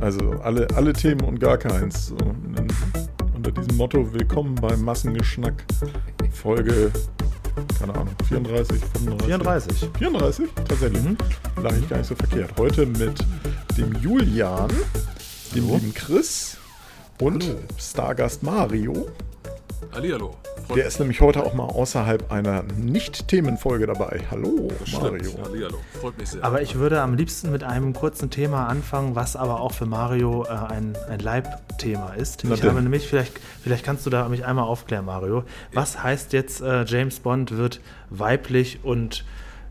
Also alle, alle Themen und gar keins. So, unter diesem Motto Willkommen beim Massengeschnack. Folge, keine Ahnung, 34, 35. 34. 34? Tatsächlich. Mhm. Lag ich gar nicht so verkehrt. Heute mit dem Julian, dem Hallo. lieben Chris und Hallo. Stargast Mario. Hallihallo. Der ist nämlich heute auch mal außerhalb einer Nicht-Themenfolge dabei. Hallo, Mario. Hallihallo. Freut mich sehr. Aber ich würde am liebsten mit einem kurzen Thema anfangen, was aber auch für Mario äh, ein, ein Leibthema ist. Na ich denn. habe nämlich, vielleicht, vielleicht kannst du da mich einmal aufklären, Mario. Was ja. heißt jetzt, äh, James Bond wird weiblich und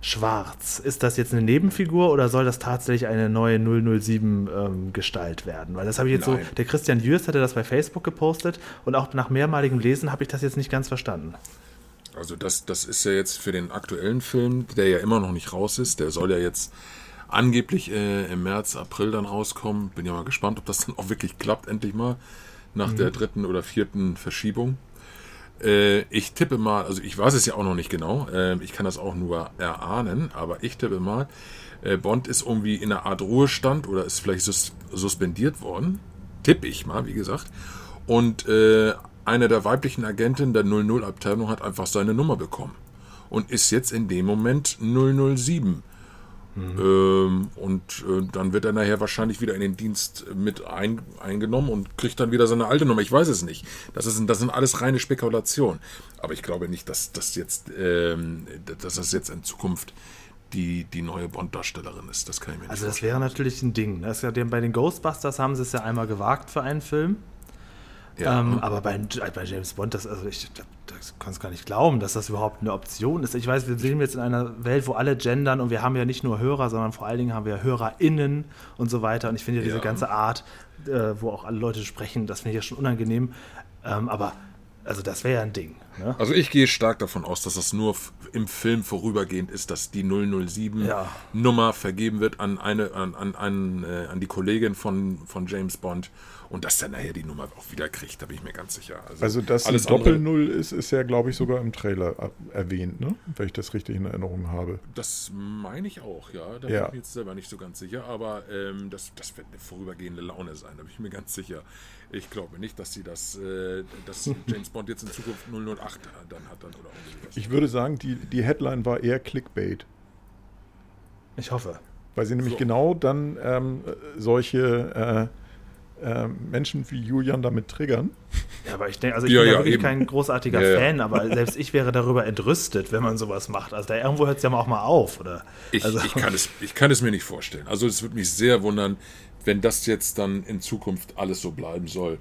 schwarz. Ist das jetzt eine Nebenfigur oder soll das tatsächlich eine neue 007 ähm, Gestalt werden? Weil das habe ich jetzt Nein. so, der Christian Jürs hatte das bei Facebook gepostet und auch nach mehrmaligem Lesen habe ich das jetzt nicht ganz verstanden. Also das, das ist ja jetzt für den aktuellen Film, der ja immer noch nicht raus ist, der soll ja jetzt angeblich äh, im März, April dann rauskommen. Bin ja mal gespannt, ob das dann auch wirklich klappt, endlich mal, nach mhm. der dritten oder vierten Verschiebung. Äh, ich tippe mal, also ich weiß es ja auch noch nicht genau, äh, ich kann das auch nur erahnen, aber ich tippe mal, äh, Bond ist irgendwie in einer Art Ruhestand oder ist vielleicht sus suspendiert worden. Tippe ich mal, wie gesagt. Und äh, eine der weiblichen Agentinnen der 00-Abteilung hat einfach seine Nummer bekommen und ist jetzt in dem Moment 007 Mhm. Ähm, und äh, dann wird er nachher wahrscheinlich wieder in den Dienst mit ein, eingenommen und kriegt dann wieder seine alte Nummer. Ich weiß es nicht. Das, ist, das sind alles reine Spekulationen. Aber ich glaube nicht, dass das jetzt, ähm, dass das jetzt in Zukunft die, die neue Bond-Darstellerin ist. Das kann ich mir nicht Also, das wäre natürlich ein Ding. Das ja, bei den Ghostbusters haben sie es ja einmal gewagt für einen Film. Ja. Ähm, aber bei, bei, James Bond, das, also ich das kann es gar nicht glauben, dass das überhaupt eine Option ist. Ich weiß, wir leben jetzt in einer Welt, wo alle gendern und wir haben ja nicht nur Hörer, sondern vor allen Dingen haben wir HörerInnen und so weiter. Und ich finde ja diese ja. ganze Art, äh, wo auch alle Leute sprechen, das finde ich ja schon unangenehm. Ähm, aber also das wäre ja ein Ding. Ne? Also ich gehe stark davon aus, dass das nur im Film vorübergehend ist, dass die 007 ja. Nummer vergeben wird an eine an, an, an, äh, an die Kollegin von, von James Bond und dass er nachher die Nummer auch wieder kriegt, da bin ich mir ganz sicher. Also, also dass alles Doppel-Null ist, ist ja, glaube ich, sogar im Trailer erwähnt, ne? wenn ich das richtig in Erinnerung habe. Das meine ich auch, ja. Da ja. bin ich mir jetzt selber nicht so ganz sicher, aber ähm, das, das wird eine vorübergehende Laune sein, da bin ich mir ganz sicher. Ich glaube nicht, dass sie das, äh, dass James Bond jetzt in Zukunft 008 dann hat dann oder. Ich würde sagen, die, die Headline war eher Clickbait. Ich hoffe. Weil sie nämlich so. genau dann ähm, solche äh, äh, Menschen wie Julian damit triggern. Ja, aber ich denke, also ich ja, bin ja, ja wirklich eben. kein großartiger ja, Fan, aber selbst ich wäre darüber entrüstet, wenn man sowas macht. Also da irgendwo hört es ja auch mal auf, oder? Ich, also. ich, kann es, ich kann es mir nicht vorstellen. Also es würde mich sehr wundern, wenn das jetzt dann in Zukunft alles so bleiben soll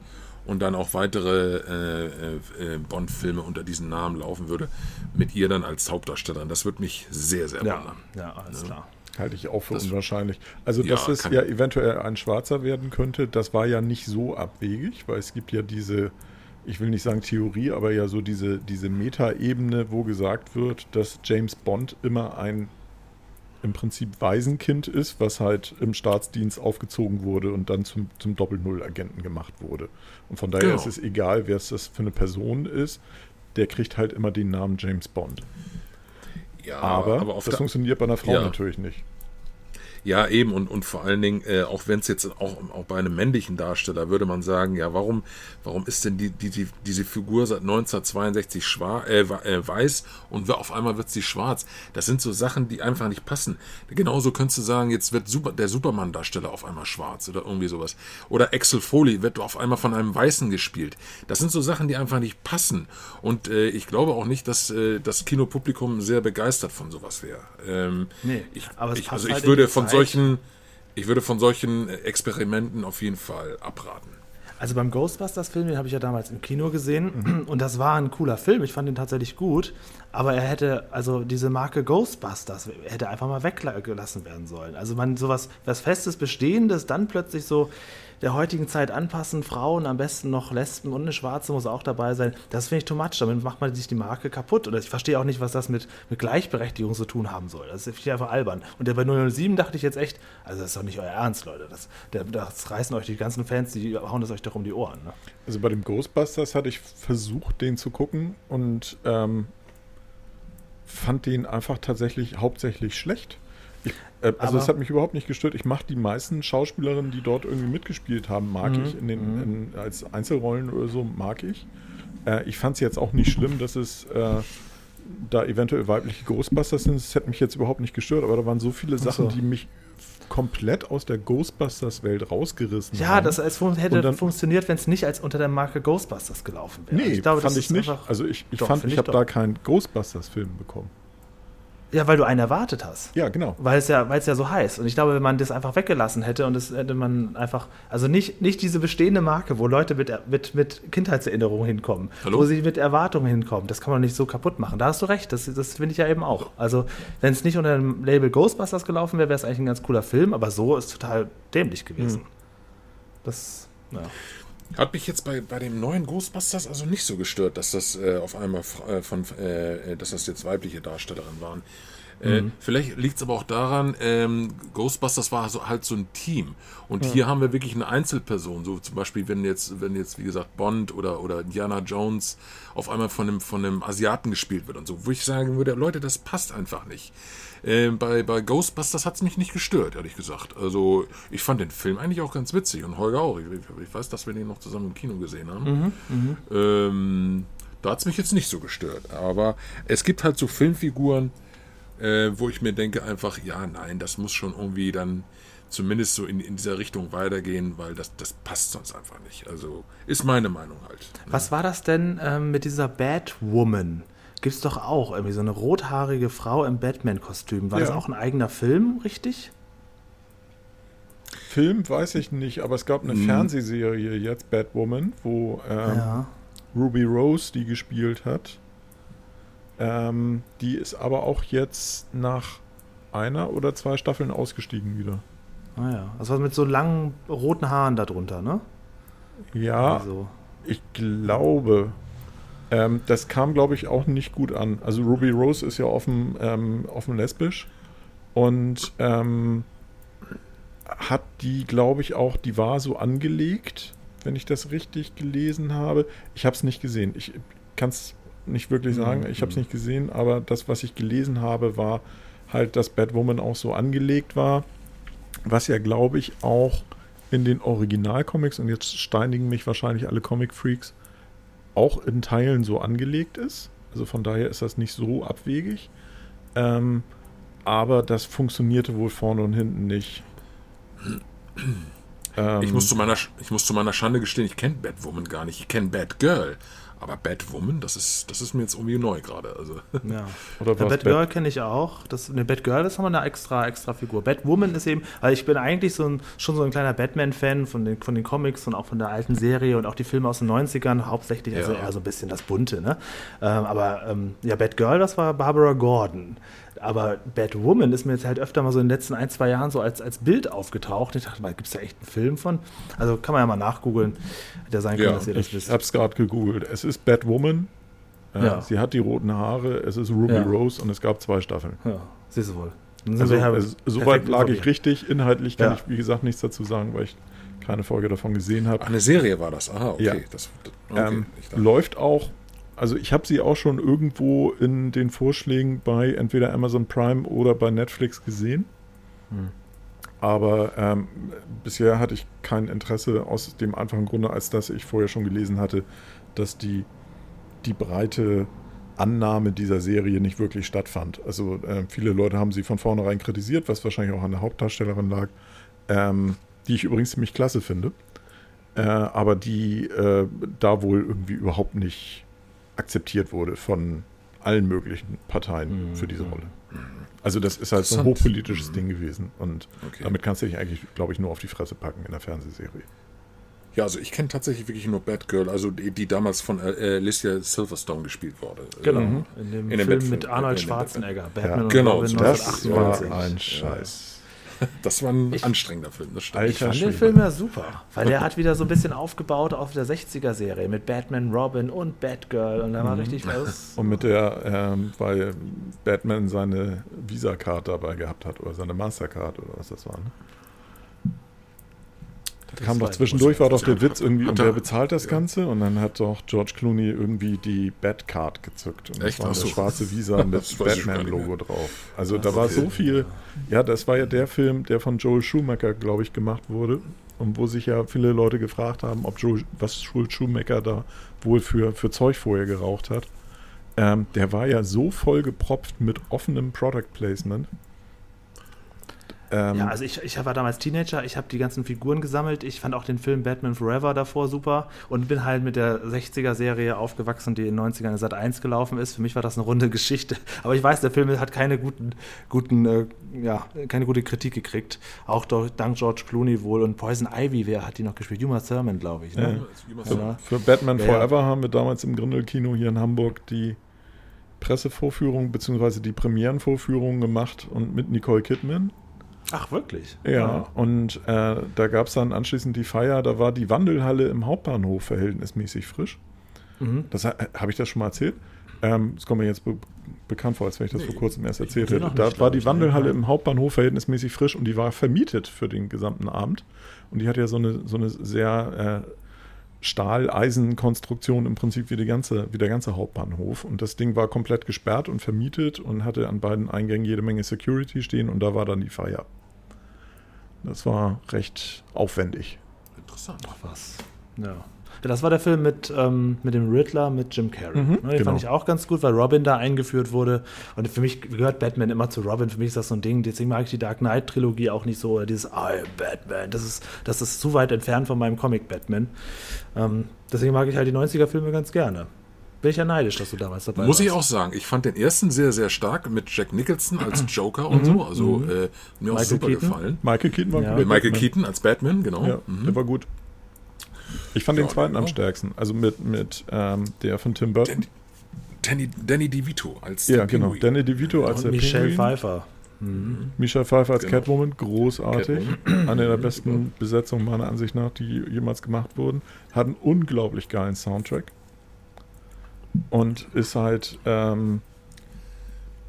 und dann auch weitere äh, äh, Bond-Filme unter diesem Namen laufen würde, mit ihr dann als Hauptdarstellerin. Das würde mich sehr, sehr wundern. Ja, alles klar. Halte ich auch für das, unwahrscheinlich. Also, ja, dass es ja eventuell ein Schwarzer werden könnte, das war ja nicht so abwegig, weil es gibt ja diese, ich will nicht sagen Theorie, aber ja so diese, diese Meta-Ebene, wo gesagt wird, dass James Bond immer ein im Prinzip Waisenkind ist, was halt im Staatsdienst aufgezogen wurde und dann zum, zum Doppel-Null-Agenten gemacht wurde. Und von daher genau. ist es egal, wer es das für eine Person ist, der kriegt halt immer den Namen James Bond. Ja, aber, aber das funktioniert bei einer Frau ja. natürlich nicht. Ja, eben und, und vor allen Dingen, äh, auch wenn es jetzt auch, auch bei einem männlichen Darsteller würde man sagen, ja, warum, warum ist denn die, die, die diese Figur seit 1962 schwarz, äh, äh, weiß und auf einmal wird sie schwarz? Das sind so Sachen, die einfach nicht passen. Genauso könntest du sagen, jetzt wird super, der Superman-Darsteller auf einmal schwarz oder irgendwie sowas. Oder Axel Foley wird auf einmal von einem Weißen gespielt. Das sind so Sachen, die einfach nicht passen. Und äh, ich glaube auch nicht, dass äh, das Kinopublikum sehr begeistert von sowas wäre. Ähm, nee, ich, aber es ich, also ich halt würde von solchen, ich würde von solchen Experimenten auf jeden Fall abraten. Also beim Ghostbusters-Film, den habe ich ja damals im Kino gesehen und das war ein cooler Film. Ich fand ihn tatsächlich gut, aber er hätte, also diese Marke Ghostbusters hätte einfach mal weggelassen werden sollen. Also man sowas, was Festes, Bestehendes, dann plötzlich so der heutigen Zeit anpassen. Frauen, am besten noch Lesben und eine Schwarze muss auch dabei sein. Das finde ich too much. Damit macht man sich die Marke kaputt. Und ich verstehe auch nicht, was das mit, mit Gleichberechtigung zu tun haben soll. Das ist einfach albern. Und der bei 007 dachte ich jetzt echt, also das ist doch nicht euer Ernst, Leute. Das, das reißen euch die ganzen Fans, die hauen das euch doch um die Ohren. Ne? Also bei dem Ghostbusters hatte ich versucht, den zu gucken und ähm, fand den einfach tatsächlich hauptsächlich schlecht. Ich, äh, also es hat mich überhaupt nicht gestört. Ich mache die meisten Schauspielerinnen, die dort irgendwie mitgespielt haben, mag mhm. ich in den, mhm. in, als Einzelrollen oder so, mag ich. Äh, ich fand es jetzt auch nicht schlimm, dass es äh, da eventuell weibliche Ghostbusters sind. Das hätte mich jetzt überhaupt nicht gestört, aber da waren so viele Sachen, so. die mich komplett aus der Ghostbusters-Welt rausgerissen ja, haben. Ja, das es hätte dann, funktioniert, wenn es nicht als unter der Marke Ghostbusters gelaufen wäre. Nee, ich glaube, fand ich nicht. Also ich, ich fand, ich habe da keinen Ghostbusters-Film bekommen. Ja, weil du einen erwartet hast. Ja, genau. Weil es ja, weil es ja so heißt. Und ich glaube, wenn man das einfach weggelassen hätte und das hätte man einfach, also nicht, nicht diese bestehende Marke, wo Leute mit, mit, mit Kindheitserinnerungen hinkommen, Hallo? wo sie mit Erwartungen hinkommen, das kann man nicht so kaputt machen. Da hast du recht, das, das finde ich ja eben auch. Also, wenn es nicht unter dem Label Ghostbusters gelaufen wäre, wäre es eigentlich ein ganz cooler Film, aber so ist total dämlich gewesen. Hm. Das, ja. Hat mich jetzt bei, bei dem neuen Ghostbusters also nicht so gestört, dass das äh, auf einmal äh, von, äh, äh, dass das jetzt weibliche Darstellerinnen waren. Äh, mhm. vielleicht liegt es aber auch daran, ähm, Ghostbusters war so, halt so ein Team. Und ja. hier haben wir wirklich eine Einzelperson. So zum Beispiel, wenn jetzt, wenn jetzt, wie gesagt, Bond oder, oder Indiana Jones auf einmal von einem, von einem Asiaten gespielt wird und so, wo ich sagen würde, Leute, das passt einfach nicht. Äh, bei, bei Ghostbusters hat es mich nicht gestört, ehrlich gesagt. Also ich fand den Film eigentlich auch ganz witzig und Holger auch. Ich, ich weiß, dass wir den noch zusammen im Kino gesehen haben. Mhm, mhm. ähm, da hat es mich jetzt nicht so gestört. Aber es gibt halt so Filmfiguren, äh, wo ich mir denke einfach, ja, nein, das muss schon irgendwie dann zumindest so in, in dieser Richtung weitergehen, weil das, das passt sonst einfach nicht. Also ist meine Meinung halt. Ne? Was war das denn ähm, mit dieser Batwoman? Gibt es doch auch irgendwie so eine rothaarige Frau im Batman-Kostüm. War ja. das auch ein eigener Film, richtig? Film weiß ich nicht, aber es gab eine mhm. Fernsehserie jetzt, Batwoman, wo ähm, ja. Ruby Rose die gespielt hat. Ähm, die ist aber auch jetzt nach einer oder zwei Staffeln ausgestiegen wieder. Ah ja, also mit so langen roten Haaren darunter, ne? Ja, also. ich glaube, ähm, das kam, glaube ich, auch nicht gut an. Also Ruby Rose ist ja offen, ähm, offen lesbisch und ähm, hat die, glaube ich, auch, die war so angelegt, wenn ich das richtig gelesen habe. Ich habe es nicht gesehen. Ich kann es nicht wirklich sagen. Mhm. Ich habe es nicht gesehen, aber das, was ich gelesen habe, war halt, dass Batwoman auch so angelegt war. Was ja, glaube ich, auch in den Originalcomics, und jetzt steinigen mich wahrscheinlich alle Comic-Freaks, auch in Teilen so angelegt ist. Also von daher ist das nicht so abwegig. Ähm, aber das funktionierte wohl vorne und hinten nicht. Ähm, ich, muss zu meiner, ich muss zu meiner Schande gestehen, ich kenne Batwoman gar nicht. Ich kenne Batgirl. Aber Batwoman, das ist, das ist mir jetzt irgendwie neu gerade. Also. Ja. Oder ja, Batgirl kenne ich auch. Das, eine Batgirl ist nochmal eine extra, extra Figur. Batwoman ist eben, weil ich bin eigentlich so ein, schon so ein kleiner Batman-Fan von den, von den Comics und auch von der alten Serie und auch die Filme aus den 90ern, hauptsächlich, also eher so ein bisschen das Bunte, ne? Ähm, aber ähm, ja, Batgirl, das war Barbara Gordon. Aber Batwoman ist mir jetzt halt öfter mal so in den letzten ein, zwei Jahren so als, als Bild aufgetaucht. Ich dachte mal, gibt es da echt einen Film von? Also kann man ja mal nachgoogeln. Hätte ja sein können, ja, dass ihr das ich wisst. Ich habe es gerade gegoogelt. Es ist Batwoman. Äh, ja. Sie hat die roten Haare. Es ist Ruby ja. Rose und es gab zwei Staffeln. Ja, siehst du wohl. Also, also, soweit lag ich richtig. Inhaltlich kann ich, wie gesagt, nichts dazu sagen, weil ich keine Folge davon gesehen habe. Eine Serie war das. Aha, okay. Ja. Das, okay. Ähm, läuft auch also ich habe sie auch schon irgendwo in den Vorschlägen bei entweder Amazon Prime oder bei Netflix gesehen. Hm. Aber ähm, bisher hatte ich kein Interesse aus dem einfachen Grunde, als dass ich vorher schon gelesen hatte, dass die, die breite Annahme dieser Serie nicht wirklich stattfand. Also äh, viele Leute haben sie von vornherein kritisiert, was wahrscheinlich auch an der Hauptdarstellerin lag, ähm, die ich übrigens ziemlich klasse finde. Äh, aber die äh, da wohl irgendwie überhaupt nicht akzeptiert wurde von allen möglichen Parteien mhm. für diese Rolle. Also das ist halt so ein hochpolitisches mhm. Ding gewesen und okay. damit kannst du dich eigentlich, glaube ich, nur auf die Fresse packen in der Fernsehserie. Ja, also ich kenne tatsächlich wirklich nur Batgirl, also die, die damals von äh, Alicia Silverstone gespielt wurde. Genau, mhm. in dem in Film mit Arnold Schwarzenegger, Batman ja. Genau, das war ein Scheiß. Das war ein ich, anstrengender Film, das stimmt. Ich fand den Film ja super, weil der hat wieder so ein bisschen aufgebaut auf der 60er-Serie mit Batman, Robin und Batgirl und da war mhm. richtig was. Und mit der, ähm, weil Batman seine Visa-Card dabei gehabt hat oder seine Mastercard oder was das war. Ne? Kam doch zwischendurch, war doch der Witz irgendwie, und wer bezahlt das Ganze? Und dann hat doch George Clooney irgendwie die Batcard gezückt. Und Echt? das war eine so. schwarze Visa mit Batman-Logo drauf. Also da war so viel. Ja, das war ja der Film, der von Joel Schumacher, glaube ich, gemacht wurde. Und wo sich ja viele Leute gefragt haben, ob Joel, was Joel Schumacher da wohl für, für Zeug vorher geraucht hat. Ähm, der war ja so voll gepropft mit offenem Product Placement. Ähm, ja, also ich, ich war damals Teenager, ich habe die ganzen Figuren gesammelt. Ich fand auch den Film Batman Forever davor super und bin halt mit der 60er-Serie aufgewachsen, die in den 90ern in Sat 1 gelaufen ist. Für mich war das eine runde Geschichte. Aber ich weiß, der Film hat keine guten, guten äh, ja, keine gute Kritik gekriegt. Auch durch, dank George Clooney wohl und Poison Ivy, wer hat die noch gespielt? Uma Thurman, glaube ich. Ne? Ja. Ja. Für, Batman ja, Forever haben wir damals im Grindel-Kino hier in Hamburg die Pressevorführung bzw. die Premierenvorführung gemacht und mit Nicole Kidman. Ach, wirklich? Ja, ja. und äh, da gab es dann anschließend die Feier, da war die Wandelhalle im Hauptbahnhof verhältnismäßig frisch. Mhm. Das äh, habe ich das schon mal erzählt. Ähm, das kommt mir jetzt be bekannt vor, als wenn ich das nee, vor kurzem erst erzählt hätte. Da war die Wandelhalle im Hauptbahnhof verhältnismäßig frisch und die war vermietet für den gesamten Abend. Und die hat ja so eine, so eine sehr äh, Stahl-Eisen-Konstruktion im Prinzip wie, die ganze, wie der ganze Hauptbahnhof. Und das Ding war komplett gesperrt und vermietet und hatte an beiden Eingängen jede Menge Security stehen und da war dann die Feier. Das war recht aufwendig. Interessant. Ach was. Ja. Das war der Film mit, ähm, mit dem Riddler, mit Jim Carrey. Mhm, Den genau. fand ich auch ganz gut, weil Robin da eingeführt wurde. Und für mich gehört Batman immer zu Robin. Für mich ist das so ein Ding. Deswegen mag ich die Dark Knight-Trilogie auch nicht so. Dieses I am Batman. Das ist, das ist zu weit entfernt von meinem Comic Batman. Ähm, deswegen mag ich halt die 90er-Filme ganz gerne. Bin ich ja neidisch, dass du damals dabei Muss warst. ich auch sagen. Ich fand den ersten sehr, sehr stark mit Jack Nicholson als Joker und so. Also mhm. äh, mir auch super Keaton. gefallen. Michael Keaton war ja. gut. Michael Keaton als Batman, genau. Ja, mhm. Der war gut. Ich fand ja, den zweiten am stärksten. Also mit, mit ähm, der von Tim Burton. Danny, Danny DeVito als Ja, genau. Pinguin. Danny DeVito als Und der Michelle Pinguin. Pfeiffer. Mhm. Michelle Pfeiffer als genau. Catwoman, großartig. Catwoman. Eine der besten Besetzungen meiner Ansicht nach, die jemals gemacht wurden. Hat einen unglaublich geilen Soundtrack. Und ist halt ähm,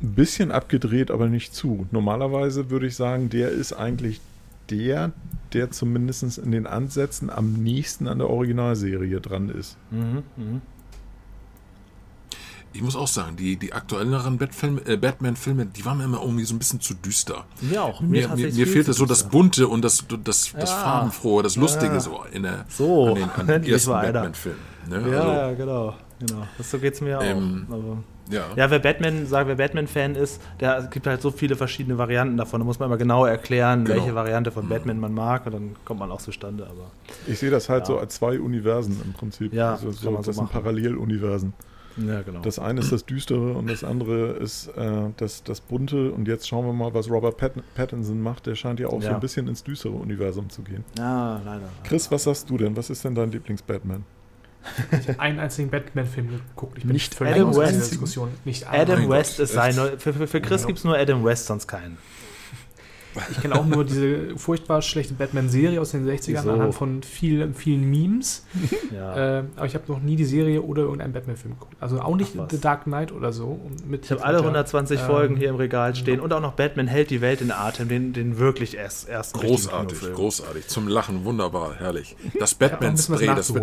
ein bisschen abgedreht, aber nicht zu. Normalerweise würde ich sagen, der ist eigentlich der, der zumindest in den Ansätzen am nächsten an der Originalserie dran ist. Mhm, mh. Ich muss auch sagen, die, die aktuelleren äh, Batman-Filme, die waren mir immer irgendwie so ein bisschen zu düster. Ja, auch. Mir, mir, mir fehlte so das Bunte und das, das, das ja. Farbenfrohe, das Lustige ja. so in der so, an den, an den ersten Batman-Filmen. Ne? Ja, also, ja, genau. genau. Das, so geht es mir ähm, auch. Ja. ja, wer Batman, sagen wer Batman-Fan ist, der gibt halt so viele verschiedene Varianten davon. Da muss man immer genau erklären, genau. welche Variante von Batman man mag und dann kommt man auch zustande. Aber ich sehe das halt ja. so als zwei Universen im Prinzip. Ja, also so, das so sind Paralleluniversen. Ja, genau. Das eine ist das Düstere und das andere ist äh, das, das Bunte. Und jetzt schauen wir mal, was Robert Pat Pattinson macht. Der scheint ja auch ja. so ein bisschen ins düstere Universum zu gehen. Ja, leider. Chris, was sagst du denn? Was ist denn dein Lieblings-Batman? Ich habe einen einzigen Batman-Film geguckt. Ich bin nicht Adam West. Diskussion. Nicht Adam West ist sein. Für, für, für Chris gibt es nur Adam West, sonst keinen. Ich kenne auch nur diese furchtbar schlechte Batman-Serie aus den 60ern Wieso? anhand von vielen, vielen Memes. Ja. Äh, aber ich habe noch nie die Serie oder irgendeinen Batman-Film geguckt. Also auch nicht The Dark Knight oder so. ich habe alle 120 ähm, Folgen hier im Regal stehen und auch noch Batman hält die Welt in Atem, den, den wirklich erst, erst Großartig, großartig. Zum Lachen, wunderbar, herrlich. Das Batman-Spray, ja, das,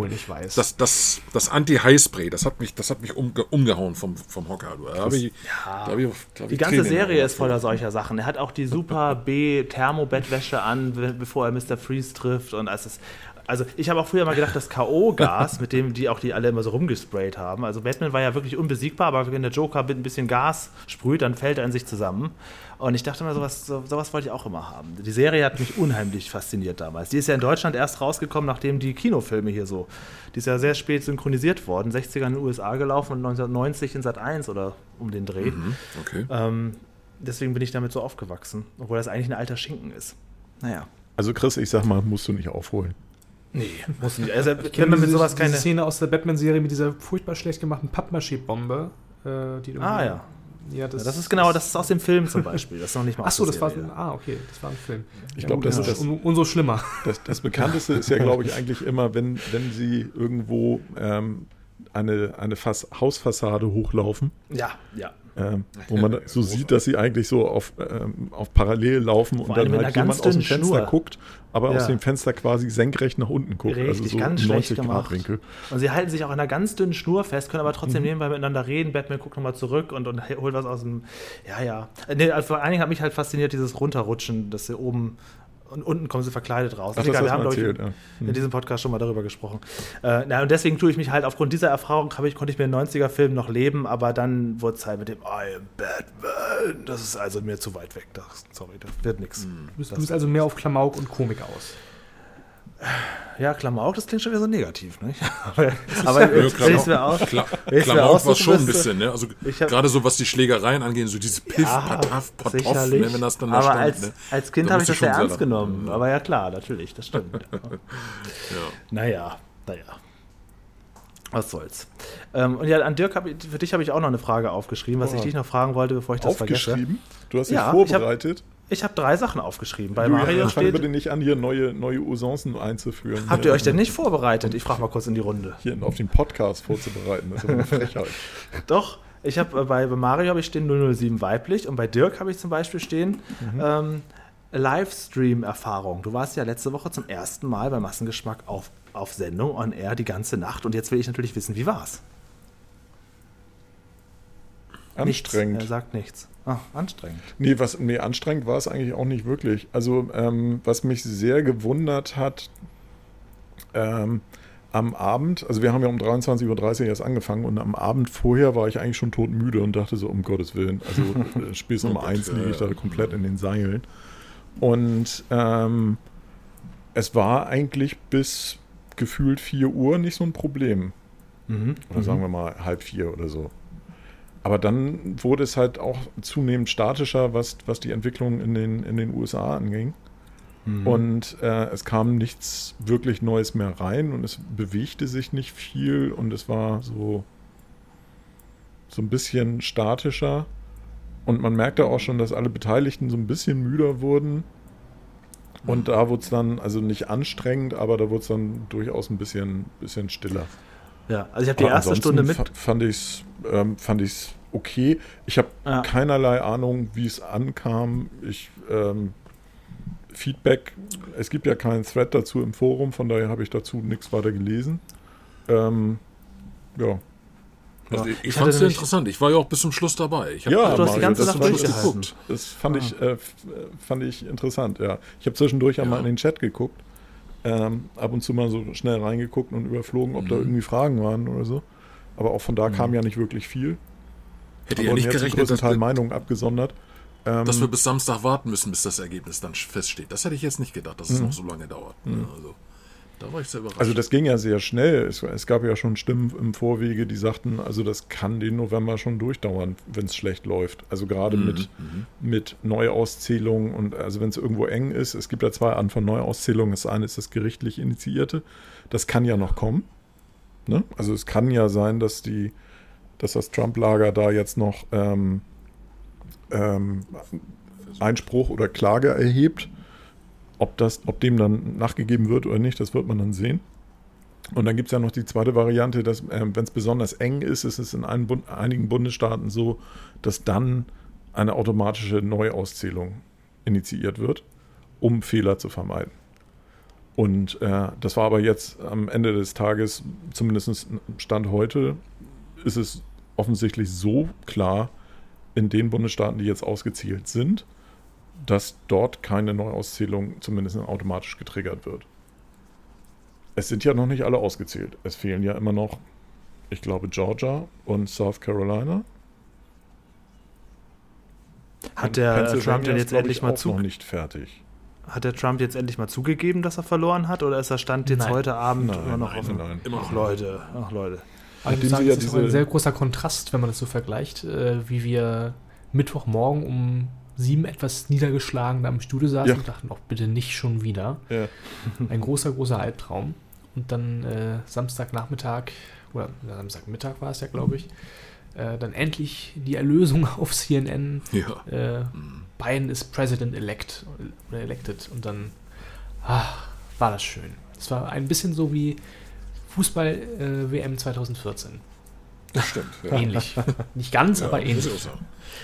das, das, das Anti-High-Spray, das hat mich, das hat mich umge umgehauen vom, vom Hocker. Da ich, ja. da ich, da die ganze Serie ist voller solcher Sachen. Er hat auch die super B Thermobettwäsche an, bevor er Mr. Freeze trifft. Und es ist, also ich habe auch früher mal gedacht, das K.O.-Gas, mit dem die auch die alle immer so rumgesprayt haben. Also Batman war ja wirklich unbesiegbar, aber wenn der Joker mit ein bisschen Gas sprüht, dann fällt er in sich zusammen. Und ich dachte mal, sowas, so, sowas wollte ich auch immer haben. Die Serie hat mich unheimlich fasziniert damals. Die ist ja in Deutschland erst rausgekommen, nachdem die Kinofilme hier so. Die ist ja sehr spät synchronisiert worden, 60er in den USA gelaufen und 1990 in Sat 1 oder um den Dreh. Mhm, okay. Ähm, deswegen bin ich damit so aufgewachsen, obwohl das eigentlich ein alter Schinken ist. Naja. Also Chris, ich sag mal, musst du nicht aufholen. Nee, muss nicht. Also, ich kenne mit sowas keine Szene aus der Batman-Serie mit dieser furchtbar schlecht gemachten Pappmaché-Bombe. Äh, ah ja. Ja das, ja, das, ist genau, das ist aus dem Film zum Beispiel. Das ist noch nicht mal Achso, das war, ah, okay, das war ein Film. Ich ja, glaube, das, ist umso schlimmer. Das, das bekannteste ist ja, glaube ich, eigentlich immer, wenn, wenn sie irgendwo ähm, eine, eine Fass Hausfassade hochlaufen. Ja, ja ähm, wo man so sieht, dass sie eigentlich so auf, ähm, auf parallel laufen Vor und dann halt jemand aus dem Fenster Schnur. guckt, aber ja. aus dem Fenster quasi senkrecht nach unten guckt. Richtig, also so ganz 90 Grad Winkel. Und sie halten sich auch in einer ganz dünnen Schnur fest, können aber trotzdem mhm. nebenbei miteinander reden. Batman guckt nochmal zurück und, und holt was aus dem. Ja, ja. Nee, also vor allen Dingen hat mich halt fasziniert, dieses Runterrutschen, dass sie oben und unten kommen sie verkleidet raus. Ach, egal, wir haben erzählt, ich, ja. hm. in diesem Podcast schon mal darüber gesprochen. Äh, na, und deswegen tue ich mich halt, aufgrund dieser Erfahrung ich, konnte ich mir einen 90er-Film noch leben, aber dann wurde es halt mit dem I am Batman. Das ist also mir zu weit weg. Das, sorry, das wird nichts. Hm. Du bist also mehr auf Klamauk und Komik aus. Ja, Klamauk, das klingt schon wieder so negativ, ne? aber aber ja, Klamauk, mir auch, Kla Klamauk war schon ein bisschen, ne? Also gerade so, was die Schlägereien angeht, so diese Piff, ja, Pataf, Patoff, ne, wenn das dann da aber stand, als, ne? als Kind habe ich das sehr ernst genommen. Aber ja, klar, natürlich, das stimmt. ja. Naja, naja. Was soll's. Ähm, und ja, an Dirk, hab, für dich habe ich auch noch eine Frage aufgeschrieben, was oh. ich dich noch fragen wollte, bevor ich das vergesse. Aufgeschrieben? Du hast dich ja, vorbereitet? Ich habe drei Sachen aufgeschrieben. Bei Julian, Mario steht. bitte nicht an, hier neue, neue Usancen einzuführen. Habt ihr euch denn nicht vorbereitet? Ich frage mal kurz in die Runde. Hier auf den Podcast vorzubereiten. Das ist eine Frechheit. Doch. Ich habe äh, bei, bei Mario habe ich stehen 007 weiblich und bei Dirk habe ich zum Beispiel stehen mhm. ähm, Livestream-Erfahrung. Du warst ja letzte Woche zum ersten Mal bei Massengeschmack auf, auf Sendung on Air die ganze Nacht und jetzt will ich natürlich wissen, wie war's? Anstrengend. Nichts. Er sagt nichts. Ah, anstrengend. Nee, was, nee, anstrengend war es eigentlich auch nicht wirklich. Also, ähm, was mich sehr gewundert hat, ähm, am Abend, also wir haben ja um 23.30 Uhr erst angefangen und am Abend vorher war ich eigentlich schon todmüde und dachte so, um Gottes Willen, also äh, Spieß Nummer 1 liege ich da komplett in den Seilen. Und ähm, es war eigentlich bis gefühlt 4 Uhr nicht so ein Problem. Mhm. Oder sagen mhm. wir mal halb vier oder so. Aber dann wurde es halt auch zunehmend statischer, was, was die Entwicklung in den, in den USA anging. Mhm. Und äh, es kam nichts wirklich Neues mehr rein und es bewegte sich nicht viel und es war so, so ein bisschen statischer. Und man merkte auch schon, dass alle Beteiligten so ein bisschen müder wurden. Und mhm. da wurde es dann, also nicht anstrengend, aber da wurde es dann durchaus ein bisschen, bisschen stiller. Ja, also ich habe die erste Stunde mit. Fand ich es ähm, fand ich's okay. Ich habe ja. keinerlei Ahnung, wie es ankam. Ich ähm, Feedback, es gibt ja keinen Thread dazu im Forum, von daher habe ich dazu nichts weiter gelesen. Ähm, ja. Also ich, ich fand es sehr interessant. Ich war ja auch bis zum Schluss dabei. Ich ja, du hast die ganze Nacht geguckt. Das fand, ah. ich, äh, fand ich interessant, ja. Ich habe zwischendurch ja. einmal in den Chat geguckt ähm, ab und zu mal so schnell reingeguckt und überflogen, ob mhm. da irgendwie Fragen waren oder so. Aber auch von da mhm. kam ja nicht wirklich viel. Hätte ihr nicht gerechnet, dass Teil Meinungen abgesondert. Ähm, dass wir bis Samstag warten müssen, bis das Ergebnis dann feststeht. Das hätte ich jetzt nicht gedacht, dass es mhm. noch so lange dauert. Mhm. Also. Da war ich sehr überrascht. Also das ging ja sehr schnell. Es, es, gab ja schon Stimmen im Vorwege, die sagten, also das kann den November schon durchdauern, wenn es schlecht läuft. Also gerade mhm. mit, mhm. mit Neuauszählungen und also wenn es irgendwo eng ist, es gibt ja zwei Arten von Neuauszählungen. Das eine ist das gerichtlich initiierte. Das kann ja noch kommen. Ne? Also es kann ja sein, dass die, dass das Trump-Lager da jetzt noch ähm, ähm, Einspruch oder Klage erhebt ob, das, ob dem dann nachgegeben wird oder nicht, das wird man dann sehen. Und dann gibt es ja noch die zweite Variante, dass, äh, wenn es besonders eng ist, ist es in Bund, einigen Bundesstaaten so, dass dann eine automatische Neuauszählung initiiert wird, um Fehler zu vermeiden. Und äh, das war aber jetzt am Ende des Tages, zumindest Stand heute, ist es offensichtlich so klar in den Bundesstaaten, die jetzt ausgezielt sind, dass dort keine Neuauszählung zumindest automatisch getriggert wird. Es sind ja noch nicht alle ausgezählt. Es fehlen ja immer noch, ich glaube, Georgia und South Carolina. Hat der Trump denn jetzt endlich mal zu noch nicht fertig? Hat der Trump jetzt endlich mal zugegeben, dass er verloren hat, oder ist er stand jetzt nein. heute Abend nein, immer noch nein, offen? Nein, Ach Leute, ach Leute. Aber ich sagen, das ist ein sehr großer Kontrast, wenn man das so vergleicht, äh, wie wir Mittwochmorgen um sieben etwas niedergeschlagen da im Studio saßen ja. und dachten, auch bitte nicht schon wieder. Ja. Ein großer, großer Albtraum. Und dann äh, Samstagnachmittag, oder Samstagmittag war es ja, glaube ich, äh, dann endlich die Erlösung auf CNN. Ja. Äh, Biden ist President-elect oder elected. Und dann ach, war das schön. Es war ein bisschen so wie Fußball-WM äh, 2014. Das stimmt. Ja. Ähnlich. Nicht ganz, ja, aber ähnlich.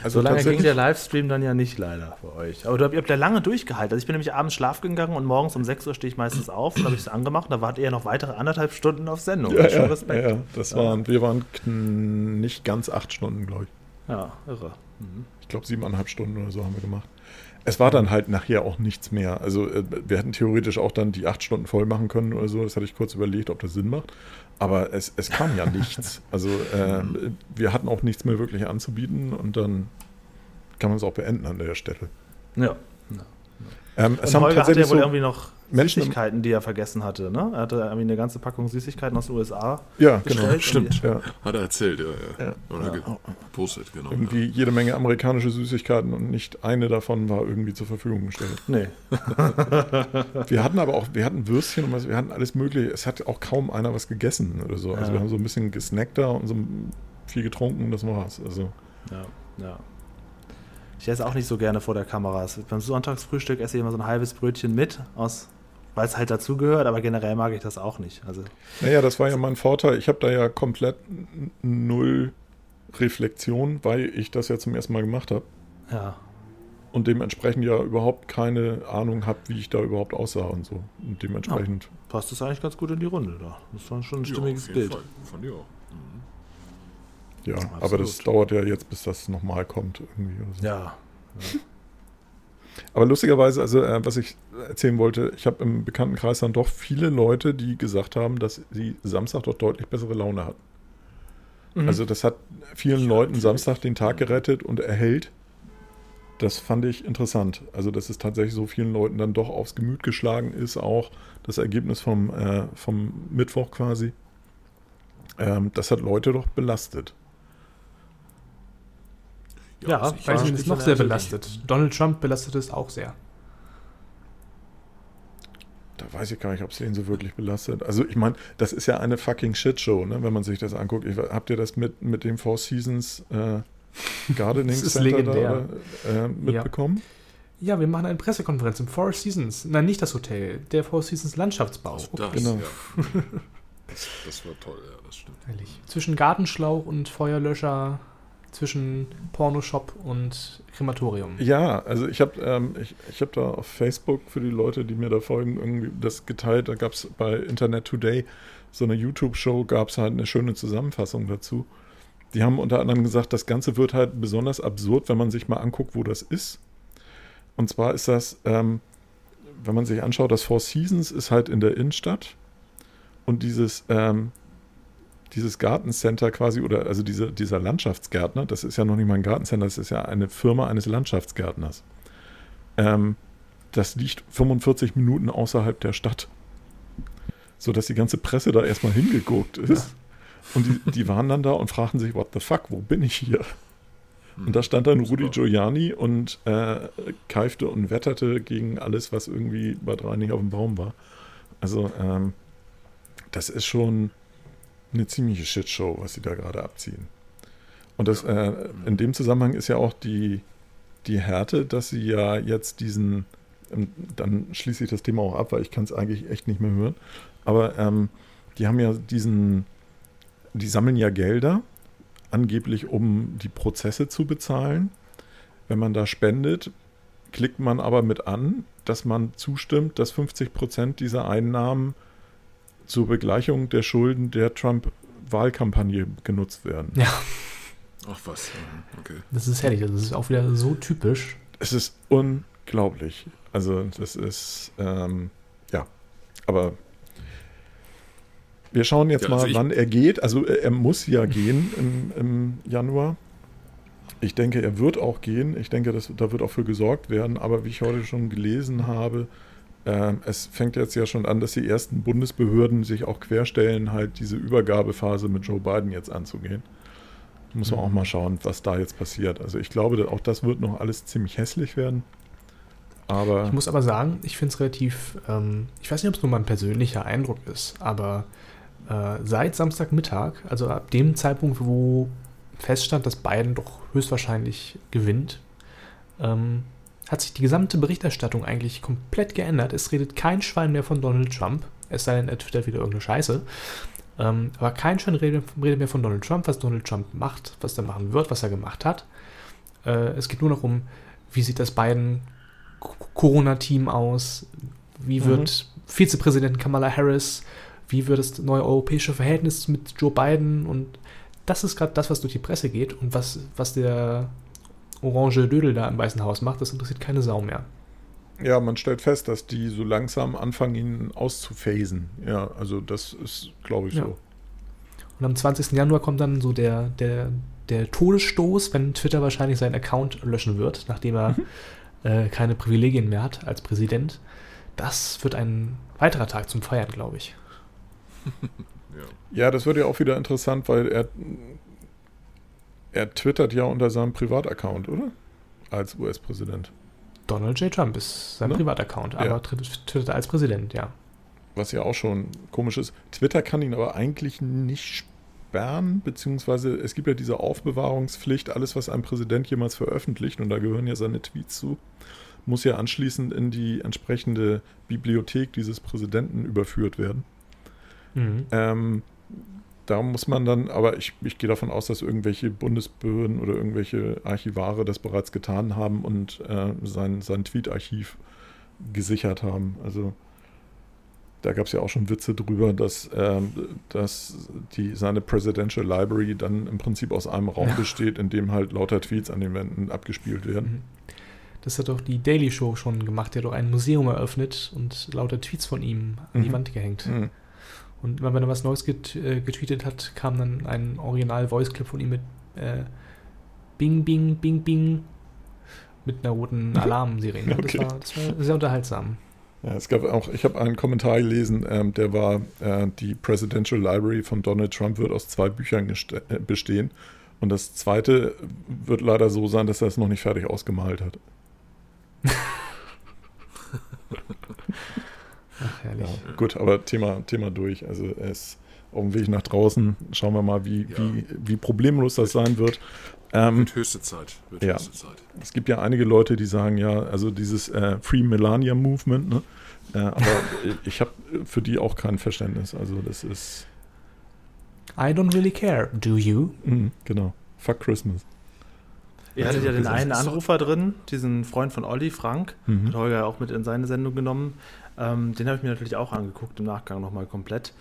Also so lange ging der Livestream dann ja nicht leider für euch. Aber du habt, ihr habt ja lange durchgehalten. Also ich bin nämlich abends schlafen gegangen und morgens um 6 Uhr stehe ich meistens auf und habe ich es angemacht. Da wart ihr noch weitere anderthalb Stunden auf Sendung. Ja, ja, ja, das waren, wir waren nicht ganz acht Stunden, glaube ich. Ja, irre. Mhm. Ich glaube siebeneinhalb Stunden oder so haben wir gemacht. Es war dann halt nachher auch nichts mehr. Also äh, wir hätten theoretisch auch dann die acht Stunden voll machen können oder so. Das hatte ich kurz überlegt, ob das Sinn macht. Aber es, es kam ja nichts. Also äh, wir hatten auch nichts mehr wirklich anzubieten und dann kann man es auch beenden an der Stelle. Ja. ja. Ähm, es haben Holger tatsächlich hatte ja wohl so irgendwie noch Süßigkeiten, die er vergessen hatte. Ne? Er hatte irgendwie eine ganze Packung Süßigkeiten aus den USA. Ja, genau. Stimmt. Ja. Hat er erzählt, ja. ja. ja. Oder ja. gepostet, genau. Irgendwie jede Menge amerikanische Süßigkeiten und nicht eine davon war irgendwie zur Verfügung gestellt. Nee. wir hatten aber auch, wir hatten Würstchen und was, wir hatten alles Mögliche. Es hat auch kaum einer was gegessen oder so. Also wir haben so ein bisschen gesnackt da und so viel getrunken und das war's. Also. Ja, ja. Ich esse auch nicht so gerne vor der Kamera. Beim Sonntagsfrühstück esse ich immer so ein halbes Brötchen mit, weil es halt dazugehört, aber generell mag ich das auch nicht. Also, naja, das war ja mein Vorteil. Ich habe da ja komplett null Reflexion, weil ich das ja zum ersten Mal gemacht habe. Ja. Und dementsprechend ja überhaupt keine Ahnung habe, wie ich da überhaupt aussah und so. Und dementsprechend. Ja, passt das eigentlich ganz gut in die Runde da. Das war schon ein stimmiges ja, Bild. Fall. Von dir auch. Ja, Absolut. aber das dauert ja jetzt, bis das nochmal kommt. Irgendwie so. Ja. ja. Aber lustigerweise, also äh, was ich erzählen wollte, ich habe im Bekanntenkreis dann doch viele Leute, die gesagt haben, dass sie Samstag doch deutlich bessere Laune hatten. Mhm. Also das hat vielen ja, Leuten Samstag den Tag gerettet und erhält. Das fand ich interessant. Also dass es tatsächlich so vielen Leuten dann doch aufs Gemüt geschlagen ist, auch das Ergebnis vom, äh, vom Mittwoch quasi. Ähm, das hat Leute doch belastet. Ja, ja weil sie ist noch sehr belastet. Donald Trump belastet es auch sehr. Da weiß ich gar nicht, ob es ihn so wirklich belastet. Also ich meine, das ist ja eine fucking Shitshow, ne, wenn man sich das anguckt. Ich, habt ihr das mit, mit dem Four Seasons äh, Gardening Center da, äh, mitbekommen? Ja. ja. wir machen eine Pressekonferenz im Four Seasons. Nein, nicht das Hotel, der Four Seasons Landschaftsbau. Okay. Das, genau. Ja. Das, das, war toll, ja, das stimmt. Ehrlich. Zwischen Gartenschlauch und Feuerlöscher zwischen Pornoshop und Krematorium. Ja, also ich habe ähm, ich, ich hab da auf Facebook für die Leute, die mir da folgen, irgendwie das geteilt. Da gab es bei Internet Today so eine YouTube-Show, gab es halt eine schöne Zusammenfassung dazu. Die haben unter anderem gesagt, das Ganze wird halt besonders absurd, wenn man sich mal anguckt, wo das ist. Und zwar ist das, ähm, wenn man sich anschaut, das Four Seasons ist halt in der Innenstadt. Und dieses ähm, dieses Gartencenter quasi, oder also diese, dieser Landschaftsgärtner, das ist ja noch nicht mal ein Gartencenter, das ist ja eine Firma eines Landschaftsgärtners. Ähm, das liegt 45 Minuten außerhalb der Stadt. So dass die ganze Presse da erstmal hingeguckt ist. Ja. Und die, die waren dann da und fragten sich, what the fuck, wo bin ich hier? Und da stand dann Rudi Giuliani und äh, keifte und wetterte gegen alles, was irgendwie bei drei nicht auf dem Baum war. Also, ähm, das ist schon, eine ziemliche Shitshow, was sie da gerade abziehen. Und das, äh, in dem Zusammenhang ist ja auch die, die Härte, dass sie ja jetzt diesen, ähm, dann schließe ich das Thema auch ab, weil ich kann es eigentlich echt nicht mehr hören, aber ähm, die haben ja diesen, die sammeln ja Gelder, angeblich um die Prozesse zu bezahlen. Wenn man da spendet, klickt man aber mit an, dass man zustimmt, dass 50 Prozent dieser Einnahmen zur Begleichung der Schulden der Trump-Wahlkampagne genutzt werden. Ja. Ach was, okay. Das ist herrlich, das ist auch wieder so typisch. Es ist unglaublich. Also das ist, ähm, ja, aber wir schauen jetzt ja, also mal, wann er geht. Also er muss ja gehen im, im, Januar. Ich denke, er wird auch gehen. Ich denke, dass, da wird auch für gesorgt werden. Aber wie ich heute schon gelesen habe, äh, es fängt jetzt ja schon an, dass die ersten Bundesbehörden sich auch querstellen, halt diese Übergabephase mit Joe Biden jetzt anzugehen. Muss man mhm. auch mal schauen, was da jetzt passiert. Also ich glaube, auch das wird noch alles ziemlich hässlich werden. Aber ich muss aber sagen, ich finde es relativ, ähm, ich weiß nicht, ob es nur mein persönlicher Eindruck ist, aber äh, seit Samstagmittag, also ab dem Zeitpunkt, wo feststand, dass Biden doch höchstwahrscheinlich gewinnt, ähm, hat sich die gesamte Berichterstattung eigentlich komplett geändert. Es redet kein Schwein mehr von Donald Trump, es sei denn, er twittert wieder irgendeine Scheiße. Ähm, aber kein Schwein redet, redet mehr von Donald Trump, was Donald Trump macht, was er machen wird, was er gemacht hat. Äh, es geht nur noch um, wie sieht das beiden Corona-Team aus, wie mhm. wird mhm. Vizepräsident Kamala Harris, wie wird das neue europäische Verhältnis mit Joe Biden und das ist gerade das, was durch die Presse geht und was, was der orange Dödel da im Weißen Haus macht, das interessiert keine Sau mehr. Ja, man stellt fest, dass die so langsam anfangen, ihn auszuphasen. Ja, also das ist, glaube ich, so. Ja. Und am 20. Januar kommt dann so der, der, der Todesstoß, wenn Twitter wahrscheinlich seinen Account löschen wird, nachdem er mhm. äh, keine Privilegien mehr hat als Präsident. Das wird ein weiterer Tag zum Feiern, glaube ich. ja. ja, das wird ja auch wieder interessant, weil er, er twittert ja unter seinem Privataccount, oder? Als US-Präsident. Donald J. Trump ist sein ne? Privataccount, aber ja. twittert als Präsident, ja. Was ja auch schon komisch ist. Twitter kann ihn aber eigentlich nicht sperren, beziehungsweise es gibt ja diese Aufbewahrungspflicht, alles, was ein Präsident jemals veröffentlicht, und da gehören ja seine Tweets zu, muss ja anschließend in die entsprechende Bibliothek dieses Präsidenten überführt werden. Mhm. Ähm, da muss man dann, aber ich, ich gehe davon aus, dass irgendwelche Bundesbehörden oder irgendwelche Archivare das bereits getan haben und äh, sein, sein Tweet-Archiv gesichert haben. Also da gab es ja auch schon Witze drüber, dass, äh, dass die, seine Presidential Library dann im Prinzip aus einem Raum ja. besteht, in dem halt lauter Tweets an den Wänden abgespielt werden. Mhm. Das hat doch die Daily Show schon gemacht, der hat doch ein Museum eröffnet und lauter Tweets von ihm an mhm. die Wand gehängt. Mhm. Und immer wenn er was Neues get, äh, getweetet hat, kam dann ein Original-Voice-Clip von ihm mit äh, Bing, Bing, Bing, Bing mit einer roten Alarmsirene. Okay. Das, war, das war sehr unterhaltsam. Ja, es gab auch, ich habe einen Kommentar gelesen, ähm, der war, äh, die Presidential Library von Donald Trump wird aus zwei Büchern äh, bestehen. Und das zweite wird leider so sein, dass er es noch nicht fertig ausgemalt hat. Ach, herrlich. Ja, gut, aber Thema, Thema durch. Also er ist auf dem Weg nach draußen. Schauen wir mal, wie, ja. wie, wie problemlos das sein wird. Ähm, wird höchste Zeit. Wird ja. höchste Zeit. Es gibt ja einige Leute, die sagen, ja, also dieses äh, Free Melania Movement, ne? Äh, aber ich habe für die auch kein Verständnis. Also das ist. I don't really care. Do you? Mhm, genau. Fuck Christmas. Ihr hattet ja den einen Anrufer drin, diesen Freund von Olli, Frank. Mhm. Hat Holger auch mit in seine Sendung genommen. Ähm, den habe ich mir natürlich auch angeguckt, im Nachgang nochmal komplett.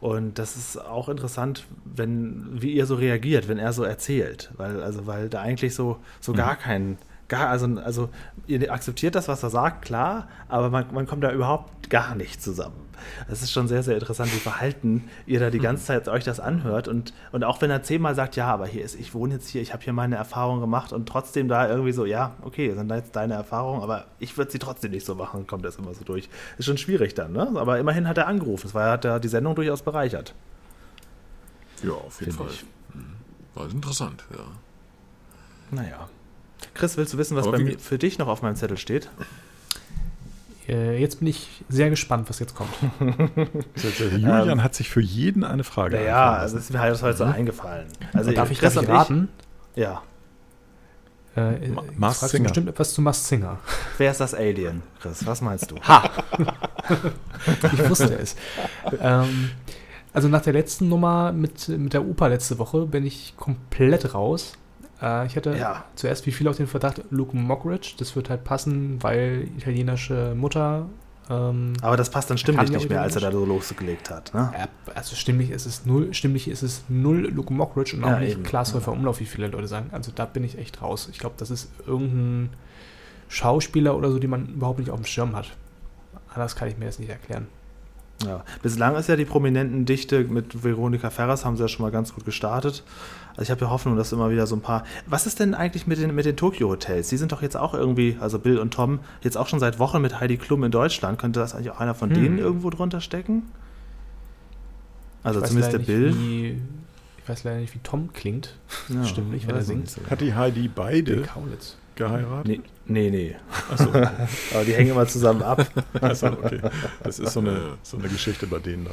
Und das ist auch interessant, wenn, wie ihr so reagiert, wenn er so erzählt. Weil, also, weil da eigentlich so, so mhm. gar kein gar, also, also ihr akzeptiert das, was er sagt, klar, aber man, man kommt da überhaupt gar nicht zusammen. Es ist schon sehr, sehr interessant, wie verhalten ihr da die mhm. ganze Zeit euch das anhört. Und, und auch wenn er zehnmal sagt, ja, aber hier ist, ich wohne jetzt hier, ich habe hier meine Erfahrung gemacht und trotzdem da irgendwie so, ja, okay, sind da jetzt deine Erfahrungen, aber ich würde sie trotzdem nicht so machen, kommt das immer so durch. Ist schon schwierig dann, ne? Aber immerhin hat er angerufen. Das war, hat er die Sendung durchaus bereichert. Ja, auf jeden Fall. Ich. Mhm. War interessant, ja. Naja. Chris, willst du wissen, was bei mir für dich noch auf meinem Zettel steht? Äh, jetzt bin ich sehr gespannt, was jetzt kommt. Julian ähm, hat sich für jeden eine Frage Ja, ja also ist mir halt heute so mhm. eingefallen. Also darf ich, darf ich raten? Ich, ja. Äh, Mars Singer. bestimmt etwas zu Mars Singer. Wer ist das Alien, Chris? Was meinst du? Ha! ich wusste es. ähm, also nach der letzten Nummer mit, mit der Oper letzte Woche bin ich komplett raus. Äh, ich hatte ja. zuerst wie viel auf den Verdacht Luke Mockridge. Das wird halt passen, weil italienische Mutter. Ähm, Aber das passt dann stimmlich nicht mehr, als er da so losgelegt hat. Ne? Ja, also stimmlich ist es null, stimmlich ist es null Luke Mockridge und auch ja, nicht Klaas Häufer Umlauf, wie viele Leute sagen. Also da bin ich echt raus. Ich glaube, das ist irgendein Schauspieler oder so, den man überhaupt nicht auf dem Schirm hat. Anders kann ich mir das nicht erklären. Ja. Bislang ist ja die prominenten Dichte mit Veronika Ferras, haben sie ja schon mal ganz gut gestartet. Also ich habe ja Hoffnung, dass immer wieder so ein paar. Was ist denn eigentlich mit den, mit den Tokyo-Hotels? Die sind doch jetzt auch irgendwie, also Bill und Tom, jetzt auch schon seit Wochen mit Heidi Klum in Deutschland. Könnte das eigentlich auch einer von hm. denen irgendwo drunter stecken? Also zumindest der Bill. Wie, ich weiß leider nicht, wie Tom klingt. Ja, Stimmt nicht, wenn er singt. Hat die Heidi beide geheiratet? Nee, nee. nee. So. Aber die hängen immer zusammen ab. Achso, okay. Das ist so eine, so eine Geschichte bei denen da.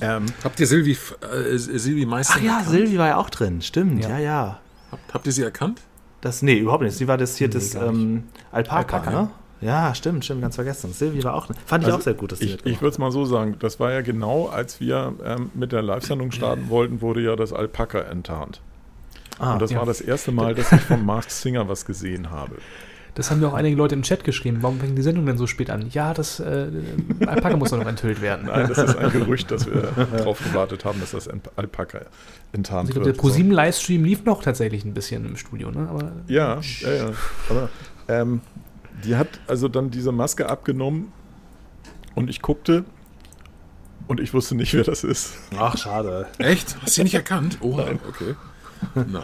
Ähm, habt ihr Silvi, äh, Silvi Meister Ach ja, erkannt? Silvi war ja auch drin, stimmt, ja, ja. ja. Habt, habt, ihr sie erkannt? Das, nee, überhaupt nicht. Sie war das hier nee, das ähm, Alpaka, Alpaka, ne? Ja, stimmt, stimmt, ganz vergessen. Silvi war auch, fand ich also auch sehr gut, dass Ich, ich würde es mal so sagen, das war ja genau, als wir ähm, mit der Live-Sendung starten wollten, wurde ja das Alpaka enttarnt. Ah, und das ja. war das erste Mal, dass ich vom Masked Singer was gesehen habe. Das haben mir auch einige Leute im Chat geschrieben. Warum fängt die Sendung denn so spät an? Ja, das äh, Alpaka muss noch enthüllt werden. Nein, das ist ein Gerücht, dass wir darauf gewartet haben, dass das Alpaka enttarnt also wird. Der ProSieben-Livestream lief noch tatsächlich ein bisschen im Studio, ne? Aber, ja, ja, ja. Aber ähm, die hat also dann diese Maske abgenommen und ich guckte und ich wusste nicht, wer das ist. Ach, schade. Echt? Hast du ihn nicht erkannt? Oh, Nein. okay. Na,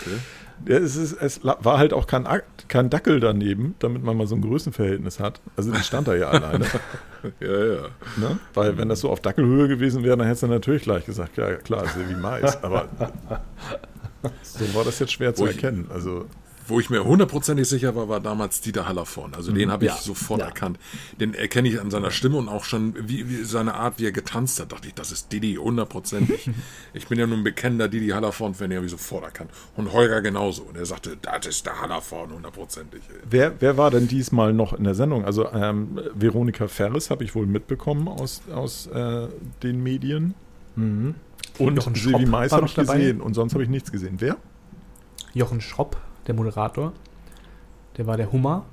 okay. Ja, es, ist, es war halt auch kein, kein Dackel daneben, damit man mal so ein Größenverhältnis hat. Also die stand da ja alleine. ja, ja. Ne? Weil wenn das so auf Dackelhöhe gewesen wäre, dann hättest du natürlich gleich gesagt, ja klar, ist ja wie Mais. Aber so war das jetzt schwer zu erkennen. Also wo ich mir hundertprozentig sicher war, war damals Dieter Hallervorn. Also den mhm. habe ich ja, sofort ja. erkannt. Den erkenne ich an seiner Stimme und auch schon wie, wie, seine Art, wie er getanzt hat. Dachte ich, das ist Didi, hundertprozentig. ich bin ja nun ein bekennender Didi Hallervorn-Fan, den habe ich sofort erkannt. Und Holger genauso. Und er sagte, das ist der Hallervorn, hundertprozentig. Wer, wer war denn diesmal noch in der Sendung? Also ähm, Veronika Ferris habe ich wohl mitbekommen aus, aus äh, den Medien. Mhm. Und Silvi Mais habe ich gesehen. Und sonst habe ich nichts gesehen. Wer? Jochen Schropp der Moderator. Der war der Hummer.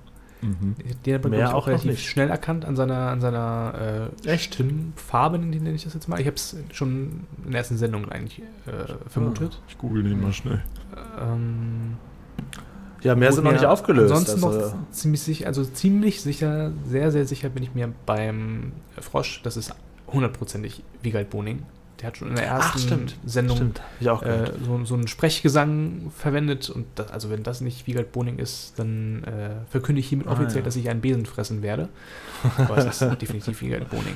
Mhm. Den hat man auch relativ schnell erkannt an seiner, an seiner äh, Stimmfarbe, nenne ich das jetzt mal. Ich habe es schon in der ersten Sendung eigentlich äh, vermutet. Ah, ich google den mal schnell. Ähm, ja, mehr sind noch nicht aufgelöst. Ansonsten also. noch ziemlich sicher, also ziemlich sicher, sehr, sehr sicher bin ich mir beim Frosch, das ist hundertprozentig Wiegald Boning. Der hat schon in der ersten Ach, stimmt. Sendung stimmt. Äh, so, so, einen Sprechgesang verwendet. Und das, also wenn das nicht Wiegald Boning ist, dann äh, verkünde ich hiermit ah, offiziell, ja. dass ich einen Besen fressen werde. Aber es ist definitiv Wiegald Boning.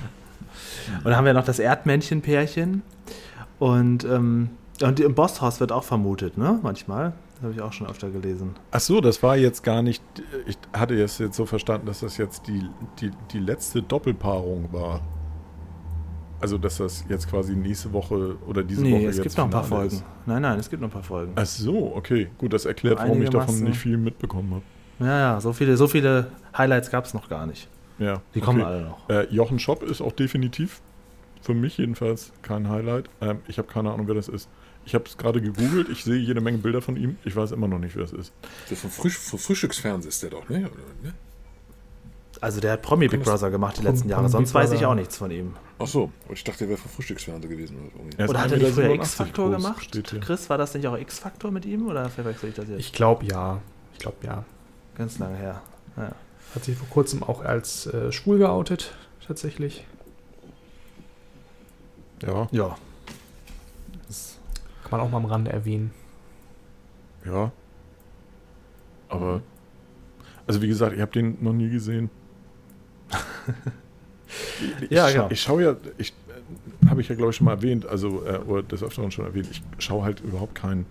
Und dann haben wir noch das Erdmännchen-Pärchen. Und, ähm, und im Bosshaus wird auch vermutet, ne? Manchmal. Das habe ich auch schon öfter gelesen. Ach so, das war jetzt gar nicht. Ich hatte es jetzt so verstanden, dass das jetzt die, die, die letzte Doppelpaarung war. Also, dass das jetzt quasi nächste Woche oder diese nee, Woche es jetzt gibt noch ein paar Folgen. Ist. Nein, nein, es gibt noch ein paar Folgen. Ach so, okay. Gut, das erklärt, warum ich davon nicht viel mitbekommen habe. Ja, ja, so viele, so viele Highlights gab es noch gar nicht. Ja. Die okay. kommen alle noch. Äh, Jochen Schopp ist auch definitiv, für mich jedenfalls, kein Highlight. Ähm, ich habe keine Ahnung, wer das ist. Ich habe es gerade gegoogelt, ich sehe jede Menge Bilder von ihm. Ich weiß immer noch nicht, wer das ist. Das vom, Früh Frühstücksfernsehen ist der doch, ne? Oder, ne? Also der hat Promi Big Brother gemacht die letzten Jahre, sonst weiß ich auch nichts von ihm. Ach so, ich dachte, der wäre vom Frühstücksfernsehen gewesen. Oder, oder hat er nicht früher X-Faktor gemacht? Chris, war das nicht auch X-Faktor mit ihm oder verwechsel ich das jetzt? Ich glaube ja. Ich glaube ja. Ganz lange her. Ja. Hat sich vor kurzem auch als äh, schwul geoutet, tatsächlich. Ja. Ja. Das kann man auch mal am Rande erwähnen. Ja. Aber, also wie gesagt, ich habe den noch nie gesehen ich, ja, genau. Ich schaue ja, ich habe ich ja glaube ich schon mal erwähnt, also äh, oder des Öfteren schon erwähnt, ich schaue halt überhaupt kein,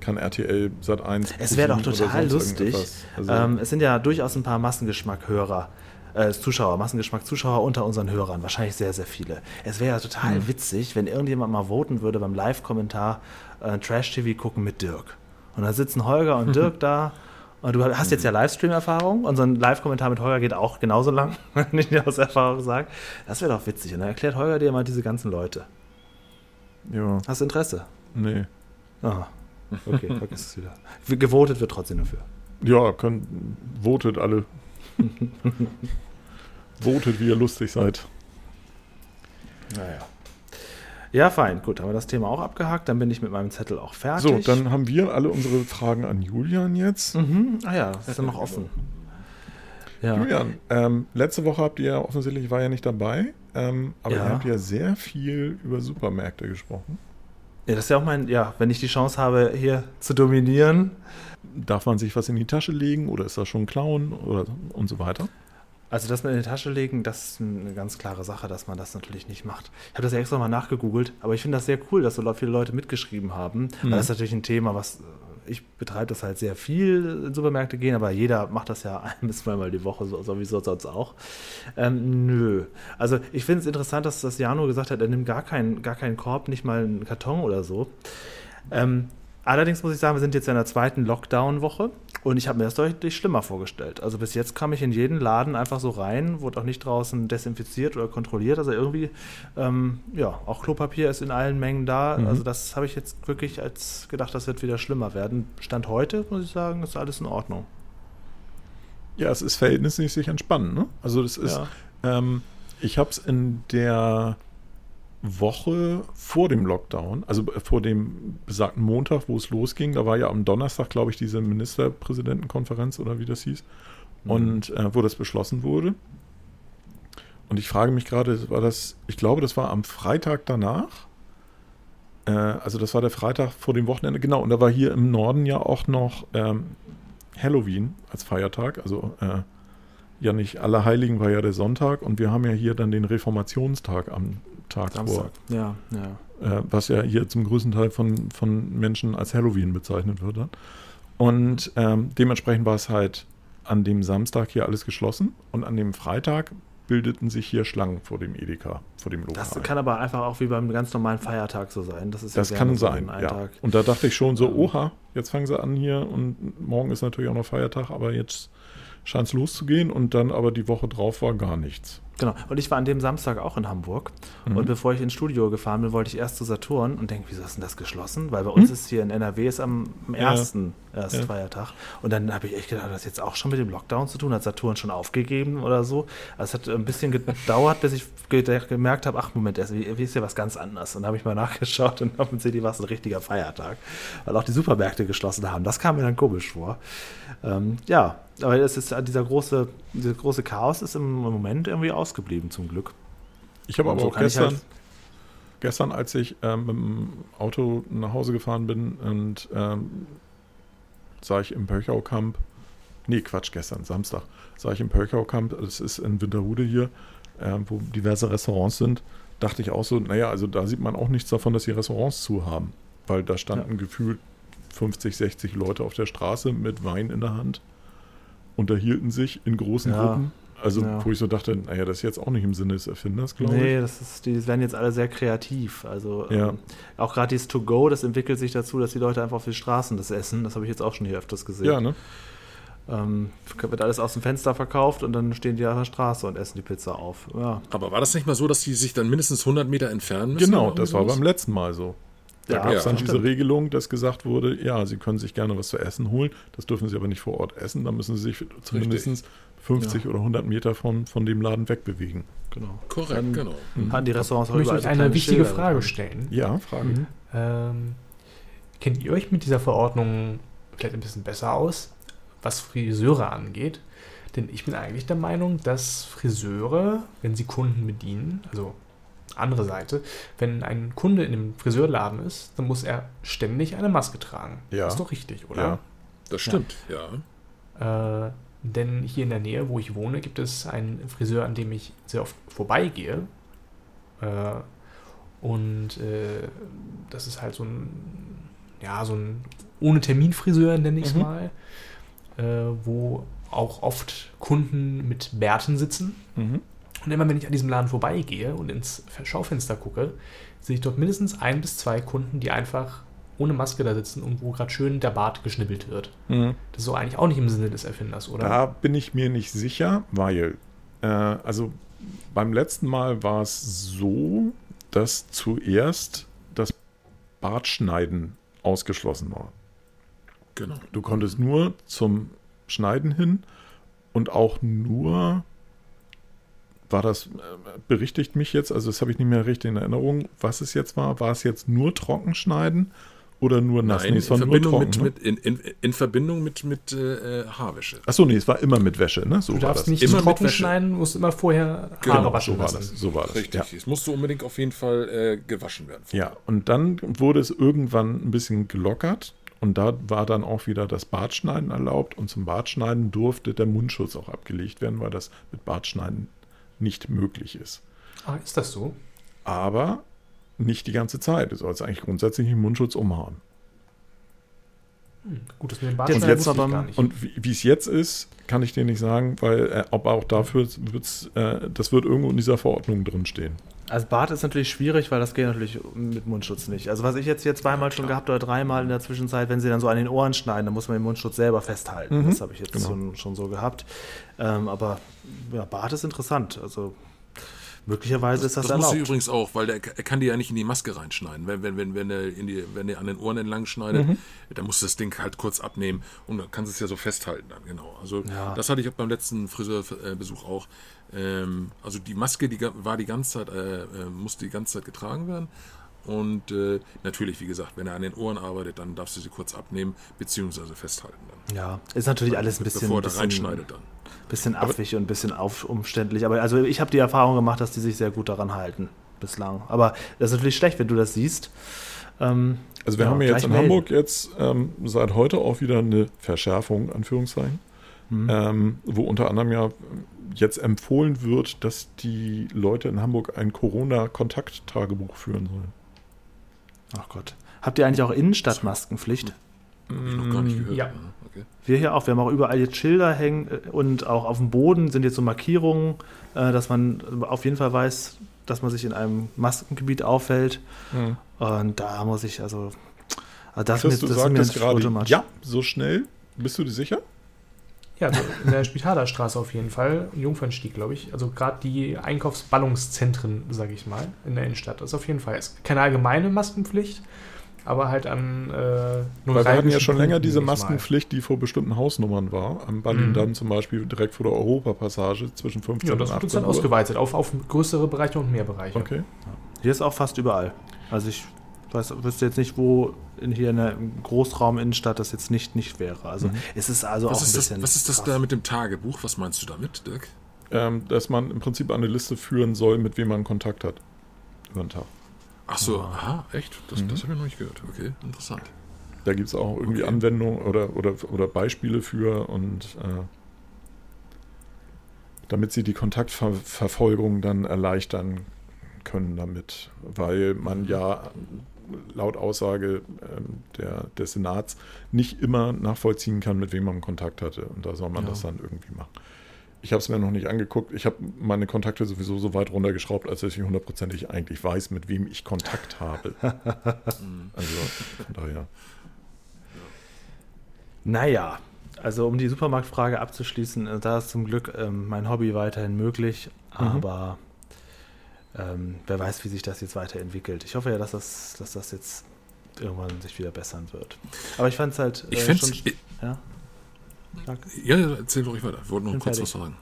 kein RTL Sat 1. Es wäre doch total lustig. Also, ähm, es sind ja durchaus ein paar Massengeschmack-Hörer. Äh, Zuschauer, Massengeschmack-Zuschauer unter unseren Hörern, wahrscheinlich sehr, sehr viele. Es wäre ja total mhm. witzig, wenn irgendjemand mal voten würde beim Live-Kommentar äh, Trash-TV gucken mit Dirk. Und dann sitzen Holger und Dirk da und du hast jetzt ja Livestream-Erfahrung. Unser Live-Kommentar mit Holger geht auch genauso lang, wenn ich dir aus Erfahrung sage. Das wäre doch witzig. Und dann erklärt Holger dir mal diese ganzen Leute. Ja. Hast du Interesse? Nee. Aha. Okay, vergiss es wieder. Gewotet wird trotzdem dafür. Ja, können, votet alle. votet, wie ihr lustig seid. Naja. Ja, fein. Gut, haben wir das Thema auch abgehakt. Dann bin ich mit meinem Zettel auch fertig. So, dann haben wir alle unsere Fragen an Julian jetzt. Mhm. Ah ja, das ist ja noch offen. Ja. Julian, ähm, letzte Woche habt ihr ja offensichtlich, war ja nicht dabei, ähm, aber ja. ihr habt ja sehr viel über Supermärkte gesprochen. Ja, das ist ja auch mein, ja, wenn ich die Chance habe, hier zu dominieren. Darf man sich was in die Tasche legen oder ist das schon klauen oder und so weiter? Also das mit in die Tasche legen, das ist eine ganz klare Sache, dass man das natürlich nicht macht. Ich habe das ja extra mal nachgegoogelt, aber ich finde das sehr cool, dass so viele Leute mitgeschrieben haben. Mhm. das ist natürlich ein Thema, was ich betreibe das halt sehr viel in Supermärkte gehen, aber jeder macht das ja ein bis zweimal die Woche, sowieso sonst auch. Ähm, nö. Also ich finde es interessant, dass das Jano gesagt hat, er nimmt gar keinen, gar keinen Korb, nicht mal einen Karton oder so. Ähm, Allerdings muss ich sagen, wir sind jetzt in der zweiten Lockdown-Woche und ich habe mir das deutlich schlimmer vorgestellt. Also bis jetzt kam ich in jeden Laden einfach so rein, wurde auch nicht draußen desinfiziert oder kontrolliert. Also irgendwie, ähm, ja, auch Klopapier ist in allen Mengen da. Mhm. Also das habe ich jetzt wirklich als gedacht, das wird wieder schlimmer werden. Stand heute, muss ich sagen, ist alles in Ordnung. Ja, es ist verhältnismäßig entspannend. Ne? Also das ist, ja. ähm, ich habe es in der Woche vor dem Lockdown, also vor dem besagten Montag, wo es losging, da war ja am Donnerstag, glaube ich, diese Ministerpräsidentenkonferenz oder wie das hieß, mhm. und äh, wo das beschlossen wurde. Und ich frage mich gerade, war das, ich glaube, das war am Freitag danach. Äh, also das war der Freitag vor dem Wochenende, genau. Und da war hier im Norden ja auch noch ähm, Halloween als Feiertag, also äh, ja nicht Allerheiligen war ja der Sonntag und wir haben ja hier dann den Reformationstag am Tag Samstag. vor. Ja, ja. Äh, was ja hier zum größten Teil von, von Menschen als Halloween bezeichnet wird. Und ähm, dementsprechend war es halt an dem Samstag hier alles geschlossen und an dem Freitag bildeten sich hier Schlangen vor dem Edeka, vor dem Lokal. Das kann aber einfach auch wie beim ganz normalen Feiertag so sein. Das, ist das kann sein, ja. Und da dachte ich schon so, oha, jetzt fangen sie an hier und morgen ist natürlich auch noch Feiertag, aber jetzt scheint es loszugehen und dann aber die Woche drauf war gar nichts. Genau. Und ich war an dem Samstag auch in Hamburg. Mhm. Und bevor ich ins Studio gefahren bin, wollte ich erst zu Saturn und denke, wieso ist denn das geschlossen? Weil bei uns mhm. ist hier in NRW ist am, am ersten ja. erst ja. Feiertag. Und dann habe ich echt gedacht, das jetzt auch schon mit dem Lockdown zu tun. Hat Saturn schon aufgegeben oder so? Also es hat ein bisschen gedauert, bis ich gemerkt habe, ach Moment, wie ist ja was ganz anderes. Und dann habe ich mal nachgeschaut und auf dem CD war es ein richtiger Feiertag. Weil auch die Supermärkte geschlossen haben. Das kam mir dann komisch vor. Ähm, ja, aber es ist dieser große, dieser große Chaos ist im Moment irgendwie ausgeblieben, zum Glück. Ich habe aber so auch gestern, halt gestern, als ich ähm, mit dem Auto nach Hause gefahren bin und ähm, sah ich im Pöchau-Camp, nee, Quatsch, gestern, Samstag, sah ich im Pöchau-Camp, das ist in Winterhude hier, äh, wo diverse Restaurants sind, dachte ich auch so, naja, also da sieht man auch nichts davon, dass die Restaurants zu haben, weil da standen ja. gefühlt 50, 60 Leute auf der Straße mit Wein in der Hand unterhielten sich in großen ja. Gruppen. Also, ja. wo ich so dachte, naja, das ist jetzt auch nicht im Sinne des Erfinders, glaube nee, ich. Nee, das ist, die werden jetzt alle sehr kreativ. Also, ja. ähm, auch gerade dieses To-Go, das entwickelt sich dazu, dass die Leute einfach auf den Straßen das essen. Das habe ich jetzt auch schon hier öfters gesehen. Ja, ne? Ähm, wird alles aus dem Fenster verkauft und dann stehen die auf der Straße und essen die Pizza auf. Ja. Aber war das nicht mal so, dass die sich dann mindestens 100 Meter entfernen müssen? Genau, das war beim letzten Mal so. Da ja, gab es dann ja, diese stimmt. Regelung, dass gesagt wurde, ja, Sie können sich gerne was zu essen holen, das dürfen Sie aber nicht vor Ort essen, da müssen Sie sich zumindest 50 ja. oder 100 Meter von, von dem Laden wegbewegen. Genau. Korrekt, dann genau. Mhm. Haben die Restaurants auch Möchte ich eine wichtige Schilder Frage stellen? Ja, Frage. Mhm. Ähm, kennt ihr euch mit dieser Verordnung vielleicht ein bisschen besser aus, was Friseure angeht? Denn ich bin eigentlich der Meinung, dass Friseure, wenn sie Kunden bedienen, also andere Seite, wenn ein Kunde in einem Friseurladen ist, dann muss er ständig eine Maske tragen. Ja. Das ist doch richtig, oder? Ja, das stimmt, ja. ja. Äh, denn hier in der Nähe, wo ich wohne, gibt es einen Friseur, an dem ich sehr oft vorbeigehe. Äh, und äh, das ist halt so ein, ja, so ein ohne Terminfriseur, nenne ich es mhm. mal, äh, wo auch oft Kunden mit Bärten sitzen. Mhm. Und immer wenn ich an diesem Laden vorbeigehe und ins Schaufenster gucke, sehe ich dort mindestens ein bis zwei Kunden, die einfach ohne Maske da sitzen und wo gerade schön der Bart geschnippelt wird. Mhm. Das ist so eigentlich auch nicht im Sinne des Erfinders, oder? Da bin ich mir nicht sicher, weil, äh, also beim letzten Mal war es so, dass zuerst das Bartschneiden ausgeschlossen war. Genau. Du konntest nur zum Schneiden hin und auch nur war das, äh, berichtigt mich jetzt, also das habe ich nicht mehr richtig in Erinnerung, was es jetzt war. War es jetzt nur Trockenschneiden oder nur nass? Nein, nee, es war in Verbindung nur trocken, mit, ne? mit in, in, in, Verbindung mit, mit äh, Haarwäsche. Achso, nee, es war immer mit Wäsche, ne? So du darfst nicht immer trocken schneiden, musst immer vorher genau, Haare waschen so war Das, so war das. Richtig, ja. es musste unbedingt auf jeden Fall äh, gewaschen werden. Ja, und dann wurde es irgendwann ein bisschen gelockert. Und da war dann auch wieder das Bartschneiden erlaubt. Und zum Bartschneiden durfte der Mundschutz auch abgelegt werden, weil das mit Bartschneiden nicht möglich ist. Ah, ist das so? Aber nicht die ganze Zeit. Du sollst eigentlich grundsätzlich einen Mundschutz umhauen. Hm, gut, dass wir den Bart und, jetzt, aber, und wie es jetzt ist, kann ich dir nicht sagen, weil äh, ob auch dafür wird's, äh, das wird irgendwo in dieser Verordnung drin stehen. Also Bart ist natürlich schwierig, weil das geht natürlich mit Mundschutz nicht. Also was ich jetzt hier zweimal schon gehabt oder dreimal in der Zwischenzeit, wenn sie dann so an den Ohren schneiden, dann muss man den Mundschutz selber festhalten. Mhm. Das habe ich jetzt genau. schon, schon, so gehabt. Ähm, aber ja, Bart ist interessant. Also Möglicherweise das, ist das, das erlaubt. Das muss übrigens auch, weil der, er kann die ja nicht in die Maske reinschneiden. Wenn, wenn, wenn, wenn, er, in die, wenn er an den Ohren entlang schneidet, mhm. dann muss das Ding halt kurz abnehmen und dann kann es ja so festhalten dann, genau. Also ja. das hatte ich beim letzten Friseurbesuch auch. Ähm, also die Maske, die war die ganze Zeit, äh, äh, musste die ganze Zeit getragen werden. Und äh, natürlich, wie gesagt, wenn er an den Ohren arbeitet, dann darfst du sie kurz abnehmen, beziehungsweise festhalten dann. Ja, ist natürlich alles ein bisschen. Bevor er reinschneidet dann. Bisschen affig und ein bisschen auf, umständlich. Aber also ich habe die Erfahrung gemacht, dass die sich sehr gut daran halten bislang. Aber das ist natürlich schlecht, wenn du das siehst. Ähm, also wir ja, haben ja jetzt in melden. Hamburg jetzt ähm, seit heute auch wieder eine Verschärfung, Anführungszeichen, mhm. ähm, wo unter anderem ja jetzt empfohlen wird, dass die Leute in Hamburg ein Corona-Kontakttagebuch führen sollen. Ach Gott. Habt ihr eigentlich auch Innenstadtmaskenpflicht? Hab ich noch gar nicht gehört. Ja. Okay. Wir hier auch. Wir haben auch überall jetzt Schilder hängen äh, und auch auf dem Boden sind jetzt so Markierungen, äh, dass man auf jeden Fall weiß, dass man sich in einem Maskengebiet aufhält. Mhm. Und da muss ich also. also das, Chris, mit, das du sagtest gerade, ja, so schnell. Bist du dir sicher? Ja, also in der Spitalerstraße auf jeden Fall, Jungfernstieg, glaube ich. Also gerade die Einkaufsballungszentren, sage ich mal, in der Innenstadt. Das ist auf jeden Fall ist keine allgemeine Maskenpflicht, aber halt an äh, nur Weil wir hatten ja schon länger diese Maskenpflicht, die vor bestimmten Hausnummern war. Am Ballindamm mhm. zum Beispiel direkt vor der Europapassage zwischen 15 ja, und 18 das wird uns dann ausgeweitet auf, auf größere Bereiche und mehr Bereiche. Okay. Hier ist auch fast überall. Also ich weiß, wüsste jetzt nicht, wo in, hier in der Großraum Innenstadt das jetzt nicht, nicht wäre. Also mhm. es ist also was auch ein bisschen. Das, was ist das krass. da mit dem Tagebuch? Was meinst du damit, Dirk? Ähm, dass man im Prinzip eine Liste führen soll, mit wem man Kontakt hat. Über den Tag. Ach so, ah. aha, echt? Das, mhm. das habe ich noch nicht gehört. Okay, interessant. Da gibt es auch irgendwie okay. Anwendungen oder, oder, oder Beispiele für und äh, damit sie die Kontaktverfolgung dann erleichtern können damit, weil man ja laut Aussage ähm, der, des Senats nicht immer nachvollziehen kann, mit wem man Kontakt hatte. Und da soll man ja. das dann irgendwie machen. Ich habe es mir noch nicht angeguckt. Ich habe meine Kontakte sowieso so weit runtergeschraubt, als dass ich hundertprozentig eigentlich weiß, mit wem ich Kontakt habe. also von daher. Naja, also um die Supermarktfrage abzuschließen, äh, da ist zum Glück ähm, mein Hobby weiterhin möglich, mhm. Ähm, wer weiß, wie sich das jetzt weiterentwickelt. Ich hoffe ja, dass das, dass das jetzt irgendwann sich wieder bessern wird. Aber ich fand es halt. Äh, ich fände es. Ja? ja, erzähl doch ich weiter. Ich wollte noch kurz was sagen.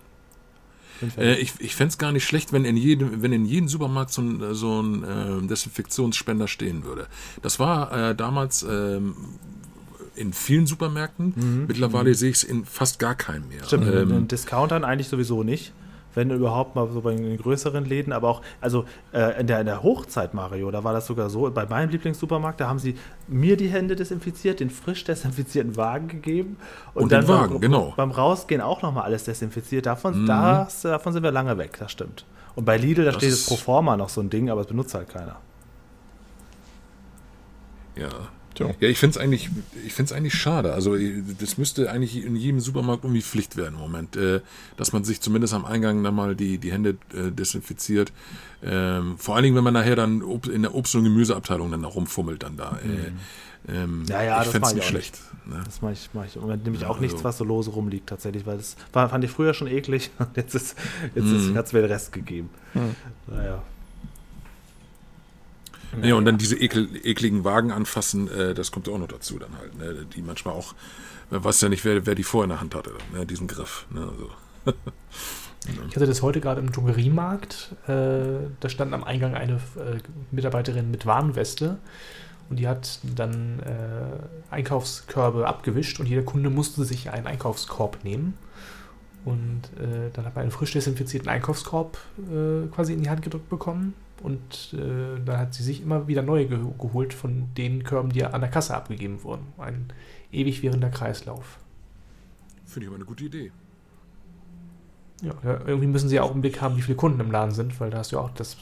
Äh, ich ich fände es gar nicht schlecht, wenn in jedem, wenn in jedem Supermarkt so ein, so ein äh, Desinfektionsspender stehen würde. Das war äh, damals ähm, in vielen Supermärkten. Mhm. Mittlerweile mhm. sehe ich es in fast gar keinem mehr. Stimmt, ähm, in Discountern eigentlich sowieso nicht wenn überhaupt mal so bei den größeren Läden, aber auch, also äh, in, der, in der Hochzeit, Mario, da war das sogar so, bei meinem Lieblingssupermarkt, da haben sie mir die Hände desinfiziert, den frisch desinfizierten Wagen gegeben und, und dann den Wagen, beim, genau. beim Rausgehen auch nochmal alles desinfiziert. Davon, mhm. das, davon sind wir lange weg, das stimmt. Und bei Lidl, da das steht jetzt Proforma noch so ein Ding, aber es benutzt halt keiner. Ja, Tja. Ja, ich finde es eigentlich, eigentlich schade. Also das müsste eigentlich in jedem Supermarkt irgendwie Pflicht werden im Moment, äh, dass man sich zumindest am Eingang dann mal die, die Hände äh, desinfiziert. Ähm, vor allen Dingen, wenn man nachher dann in der Obst- und Gemüseabteilung dann rumfummelt dann da. Äh, mhm. Ähm, ja, ja, ich das ich nicht schlecht. Ne? Das mache ich, mach ich im Moment nämlich ja, auch nichts, also. was so lose rumliegt tatsächlich, weil das war, fand ich früher schon eklig und jetzt, ist, jetzt mhm. hat es mir den Rest gegeben. Mhm. Naja. Ja, und dann diese ekel, ekligen Wagen anfassen, äh, das kommt auch noch dazu dann halt. Ne? Die manchmal auch, man weiß ja nicht, wer, wer die vorher in der Hand hatte, ne? diesen Griff. Ne? Also. ich hatte das heute gerade im Drogeriemarkt. Äh, da stand am Eingang eine äh, Mitarbeiterin mit Warnweste und die hat dann äh, Einkaufskörbe abgewischt und jeder Kunde musste sich einen Einkaufskorb nehmen. Und äh, dann hat man einen frisch desinfizierten Einkaufskorb äh, quasi in die Hand gedrückt bekommen und äh, da hat sie sich immer wieder neue ge geholt von den Körben, die an der Kasse abgegeben wurden. Ein ewig währender Kreislauf. Finde ich aber eine gute Idee. Ja, irgendwie müssen sie ja auch im Blick haben, wie viele Kunden im Laden sind, weil da hast du ja auch das,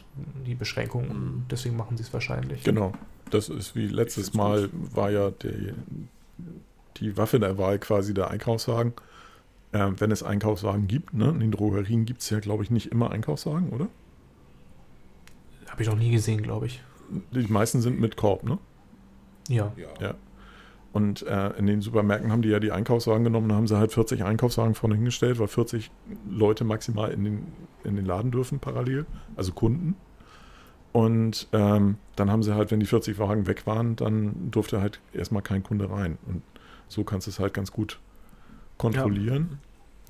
die Beschränkung und mhm. deswegen machen sie es wahrscheinlich. Genau. Das ist wie letztes Mal war ja die, die Waffe der Wahl quasi der Einkaufswagen. Äh, wenn es Einkaufswagen gibt, ne? in den Drogerien gibt es ja, glaube ich, nicht immer Einkaufswagen, oder? Habe ich noch nie gesehen, glaube ich. Die meisten sind mit Korb, ne? Ja. Ja. Und äh, in den Supermärkten haben die ja die Einkaufswagen genommen, da haben sie halt 40 Einkaufswagen vorne hingestellt, weil 40 Leute maximal in den, in den Laden dürfen parallel, also Kunden. Und ähm, dann haben sie halt, wenn die 40 Wagen weg waren, dann durfte halt erstmal kein Kunde rein. Und so kannst du es halt ganz gut kontrollieren.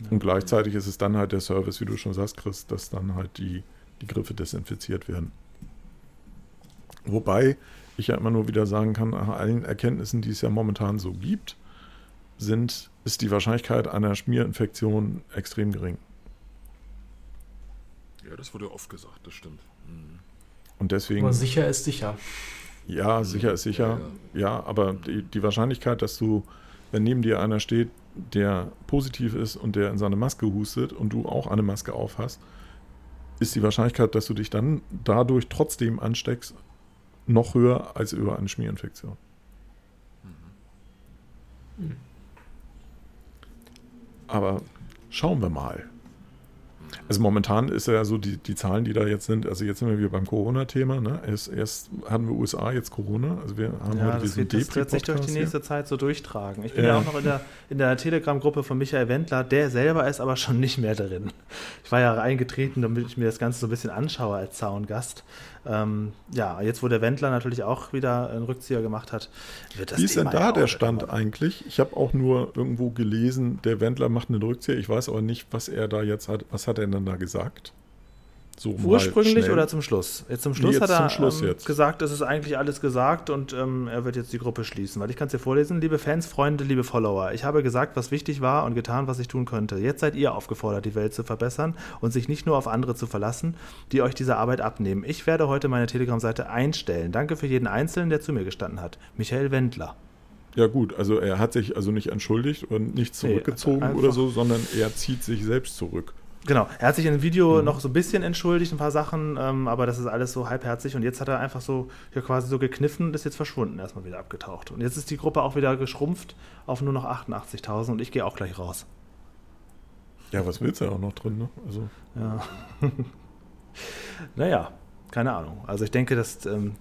Ja. Und gleichzeitig ist es dann halt der Service, wie du schon sagst, Chris, dass dann halt die, die Griffe desinfiziert werden. Wobei ich ja immer nur wieder sagen kann, nach allen Erkenntnissen, die es ja momentan so gibt, sind, ist die Wahrscheinlichkeit einer Schmierinfektion extrem gering. Ja, das wurde oft gesagt, das stimmt. Mhm. Und deswegen. Aber sicher ist sicher. Ja, sicher ist sicher. Ja, ja. ja aber die, die Wahrscheinlichkeit, dass du, wenn neben dir einer steht, der positiv ist und der in seine Maske hustet und du auch eine Maske auf hast, ist die Wahrscheinlichkeit, dass du dich dann dadurch trotzdem ansteckst, noch höher als über eine Schmierinfektion. Mhm. Aber schauen wir mal. Also momentan ist ja so die, die Zahlen, die da jetzt sind, also jetzt sind wir wieder beim Corona-Thema, ne? Erst, erst hatten wir USA, jetzt Corona. Also wir haben ja, heute das wird, das wird sich durch die nächste hier. Zeit so durchtragen. Ich bin ja, ja auch noch in der, in der Telegram-Gruppe von Michael Wendler, der selber ist aber schon nicht mehr drin. Ich war ja eingetreten, damit ich mir das Ganze so ein bisschen anschaue als Zaungast. Ähm, ja, jetzt wo der Wendler natürlich auch wieder einen Rückzieher gemacht hat, wird das Wie ist Thema denn da der Stand immer. eigentlich? Ich habe auch nur irgendwo gelesen, der Wendler macht einen Rückzieher. Ich weiß aber nicht, was er da jetzt hat. Was hat er denn da gesagt? So Ursprünglich oder zum Schluss? Jetzt zum Schluss nee, jetzt hat er ähm, gesagt, es ist eigentlich alles gesagt und ähm, er wird jetzt die Gruppe schließen. Weil ich kann es dir vorlesen, liebe Fans, Freunde, liebe Follower. Ich habe gesagt, was wichtig war und getan, was ich tun könnte. Jetzt seid ihr aufgefordert, die Welt zu verbessern und sich nicht nur auf andere zu verlassen, die euch diese Arbeit abnehmen. Ich werde heute meine Telegram-Seite einstellen. Danke für jeden Einzelnen, der zu mir gestanden hat. Michael Wendler. Ja gut, also er hat sich also nicht entschuldigt und nicht zurückgezogen nee, oder so, sondern er zieht sich selbst zurück. Genau, er hat sich in dem Video mhm. noch so ein bisschen entschuldigt, ein paar Sachen, ähm, aber das ist alles so halbherzig und jetzt hat er einfach so ja, quasi so gekniffen und ist jetzt verschwunden, erstmal wieder abgetaucht. Und jetzt ist die Gruppe auch wieder geschrumpft auf nur noch 88.000 und ich gehe auch gleich raus. Ja, was willst du ja auch noch drin, ne? Also. Ja. naja, keine Ahnung. Also ich denke, dass ähm,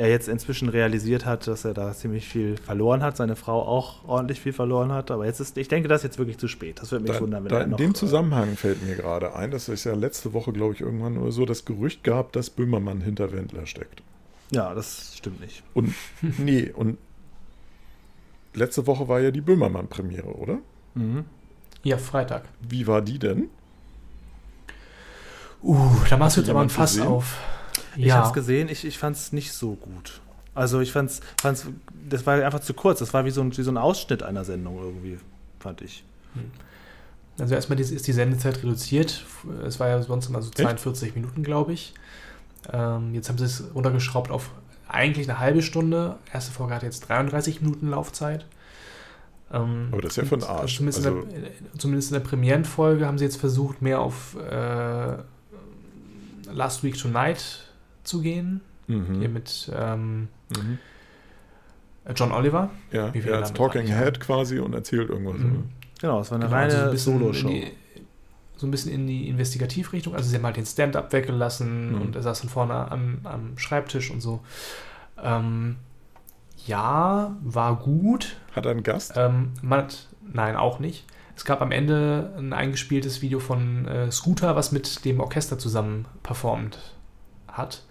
er jetzt inzwischen realisiert hat, dass er da ziemlich viel verloren hat, seine Frau auch ordentlich viel verloren hat. Aber jetzt ist, ich denke, das ist jetzt wirklich zu spät. Das würde mich da, wundern, wenn da er noch, In dem äh, Zusammenhang fällt mir gerade ein, dass es ja letzte Woche, glaube ich, irgendwann oder so das Gerücht gab, dass Böhmermann hinter Wendler steckt. Ja, das stimmt nicht. Und nee, und letzte Woche war ja die Böhmermann-Premiere, oder? Mhm. Ja, Freitag. Wie war die denn? Uh, da machst du jetzt aber ein Fass gesehen? auf. Ich ja. habe es gesehen, ich, ich fand es nicht so gut. Also ich fand's, fand's, das war einfach zu kurz. Das war wie so, ein, wie so ein Ausschnitt einer Sendung irgendwie, fand ich. Hm. Also erstmal ist die Sendezeit reduziert. Es war ja sonst immer so 42 Echt? Minuten, glaube ich. Ähm, jetzt haben sie es runtergeschraubt auf eigentlich eine halbe Stunde. Erste Folge hat jetzt 33 Minuten Laufzeit. Ähm, Aber das ist ja von Arsch. Zumindest, also, in der, zumindest, in der, Premierenfolge haben sie jetzt versucht, mehr auf äh, Last Week Tonight zu gehen. Mhm. Hier mit ähm, mhm. John Oliver. Ja, er als Talking Head quasi und erzählt irgendwas. Mhm. Genau, es war eine genau, reine also Solo-Show. So ein bisschen in die Investigativrichtung. Also sie haben halt den Stand-up weggelassen mhm. und er saß dann vorne am, am Schreibtisch und so. Ähm, ja, war gut. Hat er einen Gast? Ähm, man hat, nein, auch nicht. Es gab am Ende ein eingespieltes Video von äh, Scooter, was mit dem Orchester zusammen performt hat.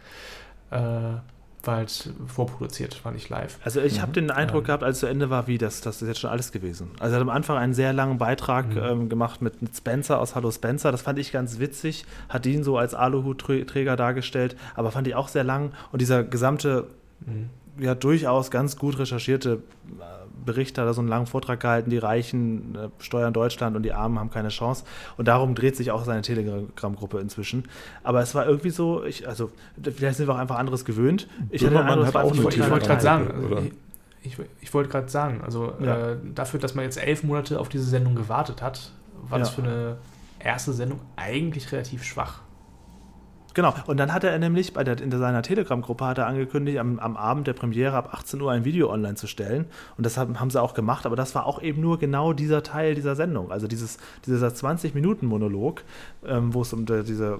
Äh, war halt vorproduziert, war nicht live. Also ich mhm. habe den Eindruck ähm. gehabt, als es zu Ende war, wie das, das ist jetzt schon alles gewesen. Also er hat am Anfang einen sehr langen Beitrag mhm. ähm, gemacht mit, mit, Spencer aus Hallo Spencer. Das fand ich ganz witzig. Hat ihn so als Aluhutträger dargestellt, aber fand ich auch sehr lang. Und dieser gesamte, mhm. ja durchaus ganz gut recherchierte äh, Bericht hat er so einen langen Vortrag gehalten, die Reichen äh, steuern Deutschland und die Armen haben keine Chance. Und darum dreht sich auch seine Telegram-Gruppe inzwischen. Aber es war irgendwie so, ich, also vielleicht sind wir auch einfach anderes gewöhnt. Ich hatte Eindruck, hat auch ich wollte gerade sagen, also, ich, ich wollte gerade sagen, also ja. äh, dafür, dass man jetzt elf Monate auf diese Sendung gewartet hat, war ja. das für eine erste Sendung eigentlich relativ schwach. Genau, und dann hat er nämlich bei der, in seiner Telegram-Gruppe hat er angekündigt, am, am, Abend der Premiere ab 18 Uhr ein Video online zu stellen. Und das haben, haben sie auch gemacht, aber das war auch eben nur genau dieser Teil dieser Sendung. Also dieses, dieser 20-Minuten-Monolog, ähm, wo es um die, diese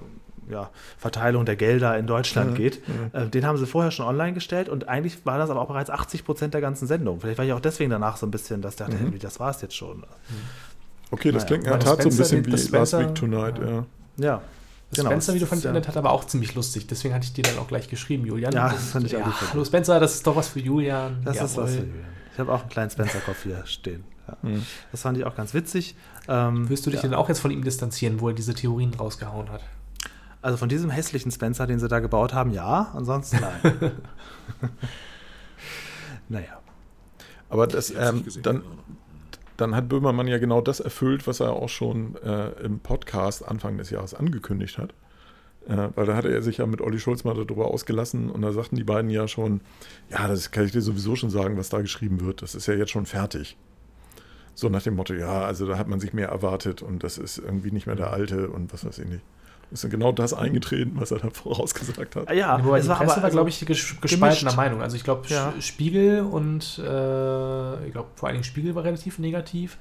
ja, Verteilung der Gelder in Deutschland geht. Äh, den haben sie vorher schon online gestellt und eigentlich war das aber auch bereits 80 Prozent der ganzen Sendung. Vielleicht war ich auch deswegen danach so ein bisschen, dass ich dachte, mhm. das war es jetzt schon. Okay, das naja. klingt in der Tat so ein bisschen wie Last Week Tonight, ja. Ja, das genau, Spencer-Video fand ich ja. in der Tat aber auch ziemlich lustig. Deswegen hatte ich dir dann auch gleich geschrieben, Julian. Ja, das fand ich ja, auch Hallo Spencer, das ist doch was für Julian. Das Jawohl. ist was für Julian. Ich habe auch einen kleinen Spencer-Kopf hier stehen. Ja. Mhm. Das fand ich auch ganz witzig. Ähm, Wirst du dich ja. denn auch jetzt von ihm distanzieren, wo er diese Theorien rausgehauen hat? Also von diesem hässlichen Spencer, den sie da gebaut haben, ja. Ansonsten nein. naja. Aber das, ähm, dann, dann hat Böhmermann ja genau das erfüllt, was er auch schon äh, im Podcast Anfang des Jahres angekündigt hat. Äh, weil da hatte er sich ja mit Olli Schulz mal darüber ausgelassen und da sagten die beiden ja schon, ja, das kann ich dir sowieso schon sagen, was da geschrieben wird. Das ist ja jetzt schon fertig. So nach dem Motto, ja, also da hat man sich mehr erwartet und das ist irgendwie nicht mehr der alte und was weiß ich nicht. Ist dann genau das eingetreten, was er da vorausgesagt hat. Ja, Wobei die war Presse aber, war, glaube ich, gespaltener Meinung. Also ich glaube, ja. Spiegel und äh, ich glaube, vor allen Dingen Spiegel war relativ negativ.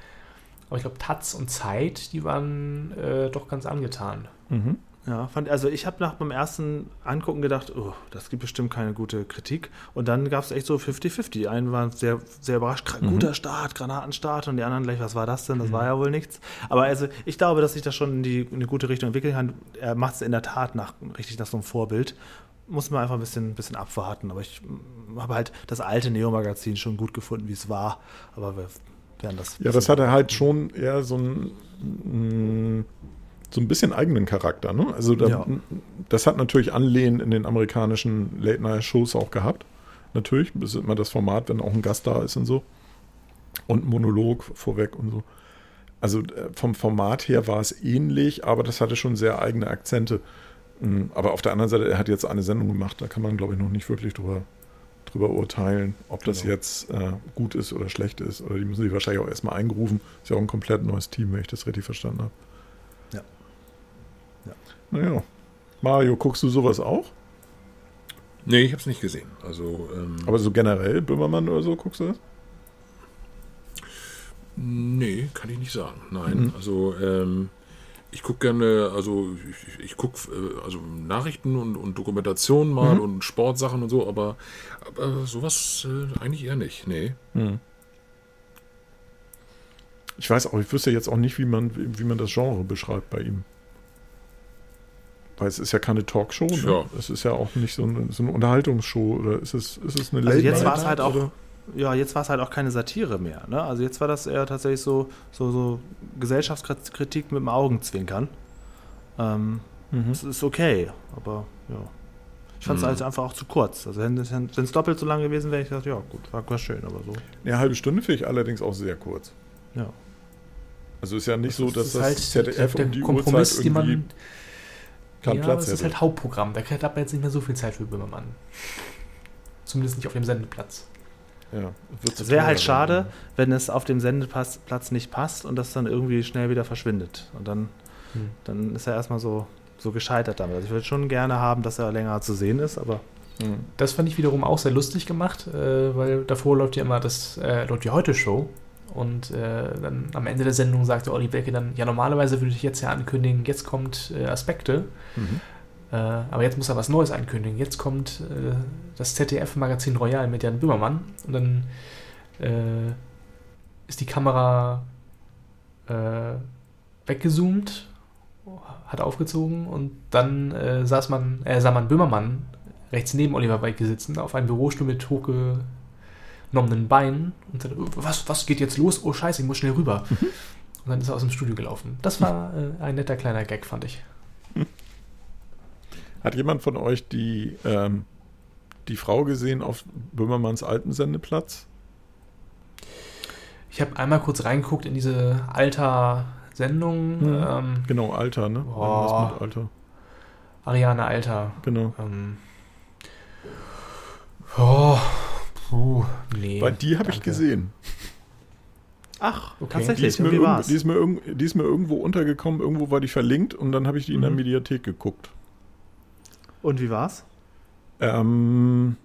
Aber ich glaube, Taz und Zeit, die waren äh, doch ganz angetan. Mhm. Ja, fand, also ich habe nach beim ersten Angucken gedacht, oh, das gibt bestimmt keine gute Kritik. Und dann gab es echt so 50-50. Die einen waren sehr, sehr überrascht, mhm. guter Start, Granatenstart, und die anderen gleich, was war das denn? Das mhm. war ja wohl nichts. Aber also ich glaube, dass sich das schon in, die, in eine gute Richtung entwickeln kann. Er macht es in der Tat nach, richtig nach so einem Vorbild. Muss man einfach ein bisschen, bisschen abwarten. Aber ich habe halt das alte Neo-Magazin schon gut gefunden, wie es war. Aber wir werden das. Ja, das hatte halt schon eher so ein so ein bisschen eigenen Charakter. Ne? Also da, ja. das hat natürlich Anlehnen in den amerikanischen Late-Night-Shows auch gehabt. Natürlich, das ist immer das Format, wenn auch ein Gast da ist und so. Und Monolog vorweg und so. Also äh, vom Format her war es ähnlich, aber das hatte schon sehr eigene Akzente. Hm, aber auf der anderen Seite, er hat jetzt eine Sendung gemacht, da kann man, glaube ich, noch nicht wirklich drüber, drüber urteilen, ob das genau. jetzt äh, gut ist oder schlecht ist. Oder die müssen sich wahrscheinlich auch erstmal eingerufen. Ist ja auch ein komplett neues Team, wenn ich das richtig verstanden habe. Naja. Mario, guckst du sowas auch? Nee, ich habe es nicht gesehen. Also, ähm, Aber so generell, Böhmermann oder so, guckst du das? Nee, kann ich nicht sagen. Nein, mhm. also ähm, ich gucke gerne, also ich, ich gucke äh, also Nachrichten und, und Dokumentationen mal mhm. und Sportsachen und so, aber, aber sowas äh, eigentlich eher nicht. Nee. Mhm. Ich weiß auch, ich wüsste jetzt auch nicht, wie man, wie man das Genre beschreibt bei ihm. Weil es ist ja keine Talkshow, ne? Ja. Es ist ja auch nicht so eine, so eine Unterhaltungsshow oder ist es, ist es eine Also jetzt war es halt auch, oder? ja, jetzt war es halt auch keine Satire mehr. Ne? Also jetzt war das eher tatsächlich so, so, so Gesellschaftskritik mit dem Augenzwinkern. Ähm, mhm. Das ist okay, aber ja. Ich fand es mhm. also einfach auch zu kurz. Also wenn es doppelt so lang gewesen wäre, ich dachte, ja gut, war, war schön, aber so. Eine halbe Stunde finde ich allerdings auch sehr kurz. Ja. Also ist ja nicht das so, dass das, das halt ZDF der, der um die Kompromiss, Uhrzeit irgendwie kein ja, Platz. Das ist halt Hauptprogramm. Da hat man jetzt nicht mehr so viel Zeit für Böhmermann. Zumindest nicht auf dem Sendeplatz. Ja, es wäre halt schade, wenn es auf dem Sendeplatz nicht passt und das dann irgendwie schnell wieder verschwindet. Und dann, hm. dann ist er erstmal so, so gescheitert damit. Also ich würde schon gerne haben, dass er länger zu sehen ist, aber. Hm. Das fand ich wiederum auch sehr lustig gemacht, äh, weil davor läuft ja immer das äh, läuft die Heute-Show und äh, dann am Ende der Sendung sagte Olli Becke dann, ja, normalerweise würde ich jetzt ja ankündigen, jetzt kommt äh, Aspekte. Mhm. Äh, aber jetzt muss er was Neues ankündigen. Jetzt kommt äh, das ZDF-Magazin Royal mit Jan Böhmermann. Und dann äh, ist die Kamera äh, weggezoomt, hat aufgezogen und dann saß man, sah man Böhmermann rechts neben Oliver Weike sitzen, auf einem Bürostuhl mit hochge genommenen Beinen und sagte, was, was geht jetzt los? Oh scheiße, ich muss schnell rüber. Mhm. Und dann ist er aus dem Studio gelaufen. Das war äh, ein netter kleiner Gag, fand ich. Hat jemand von euch die, ähm, die Frau gesehen auf Böhmermanns alten Sendeplatz? Ich habe einmal kurz reingeguckt in diese Alter-Sendung. Mhm. Ähm, genau, Alter, ne? Oh, Alter. Ariane Alter. Genau. Ähm, oh, Puh, nee. Weil die habe ich gesehen. Ach, okay. tatsächlich. Die ist, mir irg- die, ist mir irg- die ist mir irgendwo untergekommen, irgendwo war die verlinkt und dann habe ich die mhm. in der mhm. Mediathek geguckt. Und wie war's? Ähm,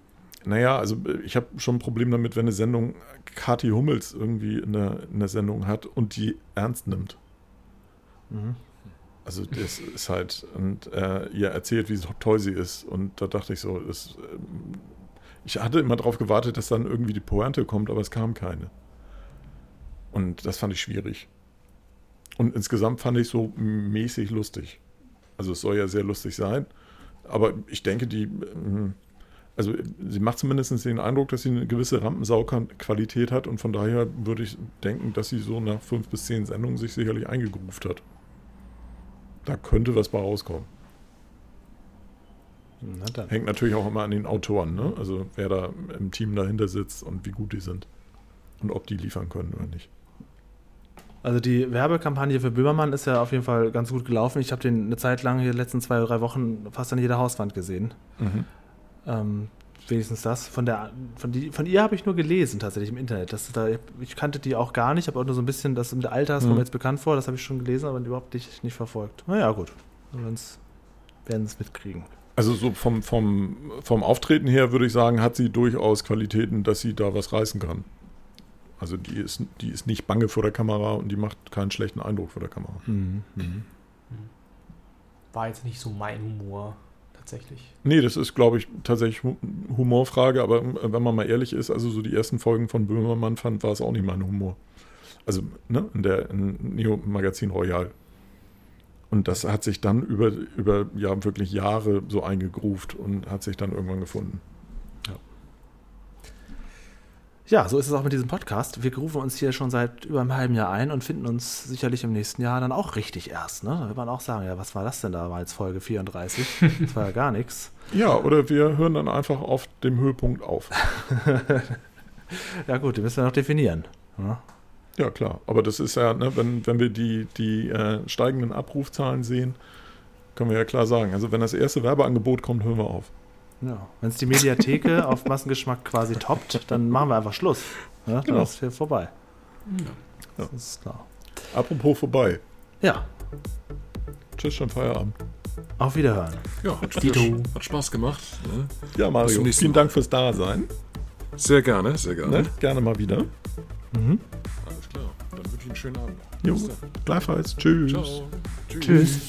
naja, also ich habe schon ein Problem damit, wenn eine Sendung Kathi Hummels irgendwie in der, in der Sendung hat und die ernst nimmt. Mhm. Also das ist halt, und äh, ihr erzählt, wie toll sie ist. Und da dachte ich so, das, ähm, ich hatte immer darauf gewartet, dass dann irgendwie die Pointe kommt, aber es kam keine. Und das fand ich schwierig. Und insgesamt fand ich so mäßig lustig. Also es soll ja sehr lustig sein. Aber ich denke, die, ähm, also sie macht zumindest den Eindruck, dass sie eine gewisse Rampensauqualität hat und von daher würde ich denken, dass sie so nach fünf bis zehn Sendungen sich sicherlich eingegruft hat. Da könnte was bei rauskommen. Hängt natürlich auch immer an den Autoren, ne? Also wer da im Team dahinter sitzt und wie gut die sind. Und ob die liefern können oder nicht. Also die Werbekampagne für Böhmermann ist ja auf jeden Fall ganz gut gelaufen. Ich habe den eine Zeit lang, hier die letzten zwei oder drei Wochen, fast an jeder Hauswand gesehen. Mhm. Ähm, wenigstens das. Von, der, von, die, von ihr habe ich nur gelesen, tatsächlich im Internet. Das da, ich kannte die auch gar nicht, habe auch nur so ein bisschen, das mit Alter, das mhm. kommt mir jetzt bekannt vor, das habe ich schon gelesen, aber überhaupt nicht, nicht verfolgt. Naja, gut. Wir werden es mitkriegen. Also so vom, vom, vom Auftreten her würde ich sagen, hat sie durchaus Qualitäten, dass sie da was reißen kann. Also die ist, die ist nicht bange vor der Kamera und die macht keinen schlechten Eindruck vor der Kamera. Mhm. Mhm. War jetzt nicht so mein Humor tatsächlich. Nee, das ist, glaube ich, tatsächlich Humorfrage, aber äh, wenn man mal ehrlich ist, also so die ersten Folgen von Böhmermann fand, war es auch nicht mein Humor. Also, ne, in der Neo-Magazin Royal. Und das hat sich dann über, über ja, wirklich Jahre so eingegruft und hat sich dann irgendwann gefunden. Ja, so ist es auch mit diesem Podcast. Wir rufen uns hier schon seit über einem halben Jahr ein und finden uns sicherlich im nächsten Jahr dann auch richtig erst. Ne? Da wird man auch sagen, ja, was war das denn damals, Folge 34? Das war ja gar nichts. Ja, oder wir hören dann einfach auf dem Höhepunkt auf. ja gut, die müssen wir noch definieren. Ja, ne? Ja klar. Aber das ist ja, ne, wenn, wenn wir die, die äh, steigenden Abrufzahlen sehen, können wir ja klar sagen. Also wenn das erste Werbeangebot kommt, hören wir auf. Ja. Wenn es die Mediatheke auf Massengeschmack quasi toppt, dann machen wir einfach Schluss. Ja, dann genau. ist hier vorbei. Ja. Das ist klar. Apropos vorbei. Ja. Tschüss, schon Feierabend. Auf Wiederhören. Ja, hat, hat Spaß gemacht. Ne? Ja, Mario, vielen Dank fürs Dasein. Sehr gerne, sehr gerne. Ne? Gerne mal wieder. Mhm dann wünsche ich einen schönen Abend. Jo, gleichfalls. Tschüss. Ciao. Tschüss. Tschüss.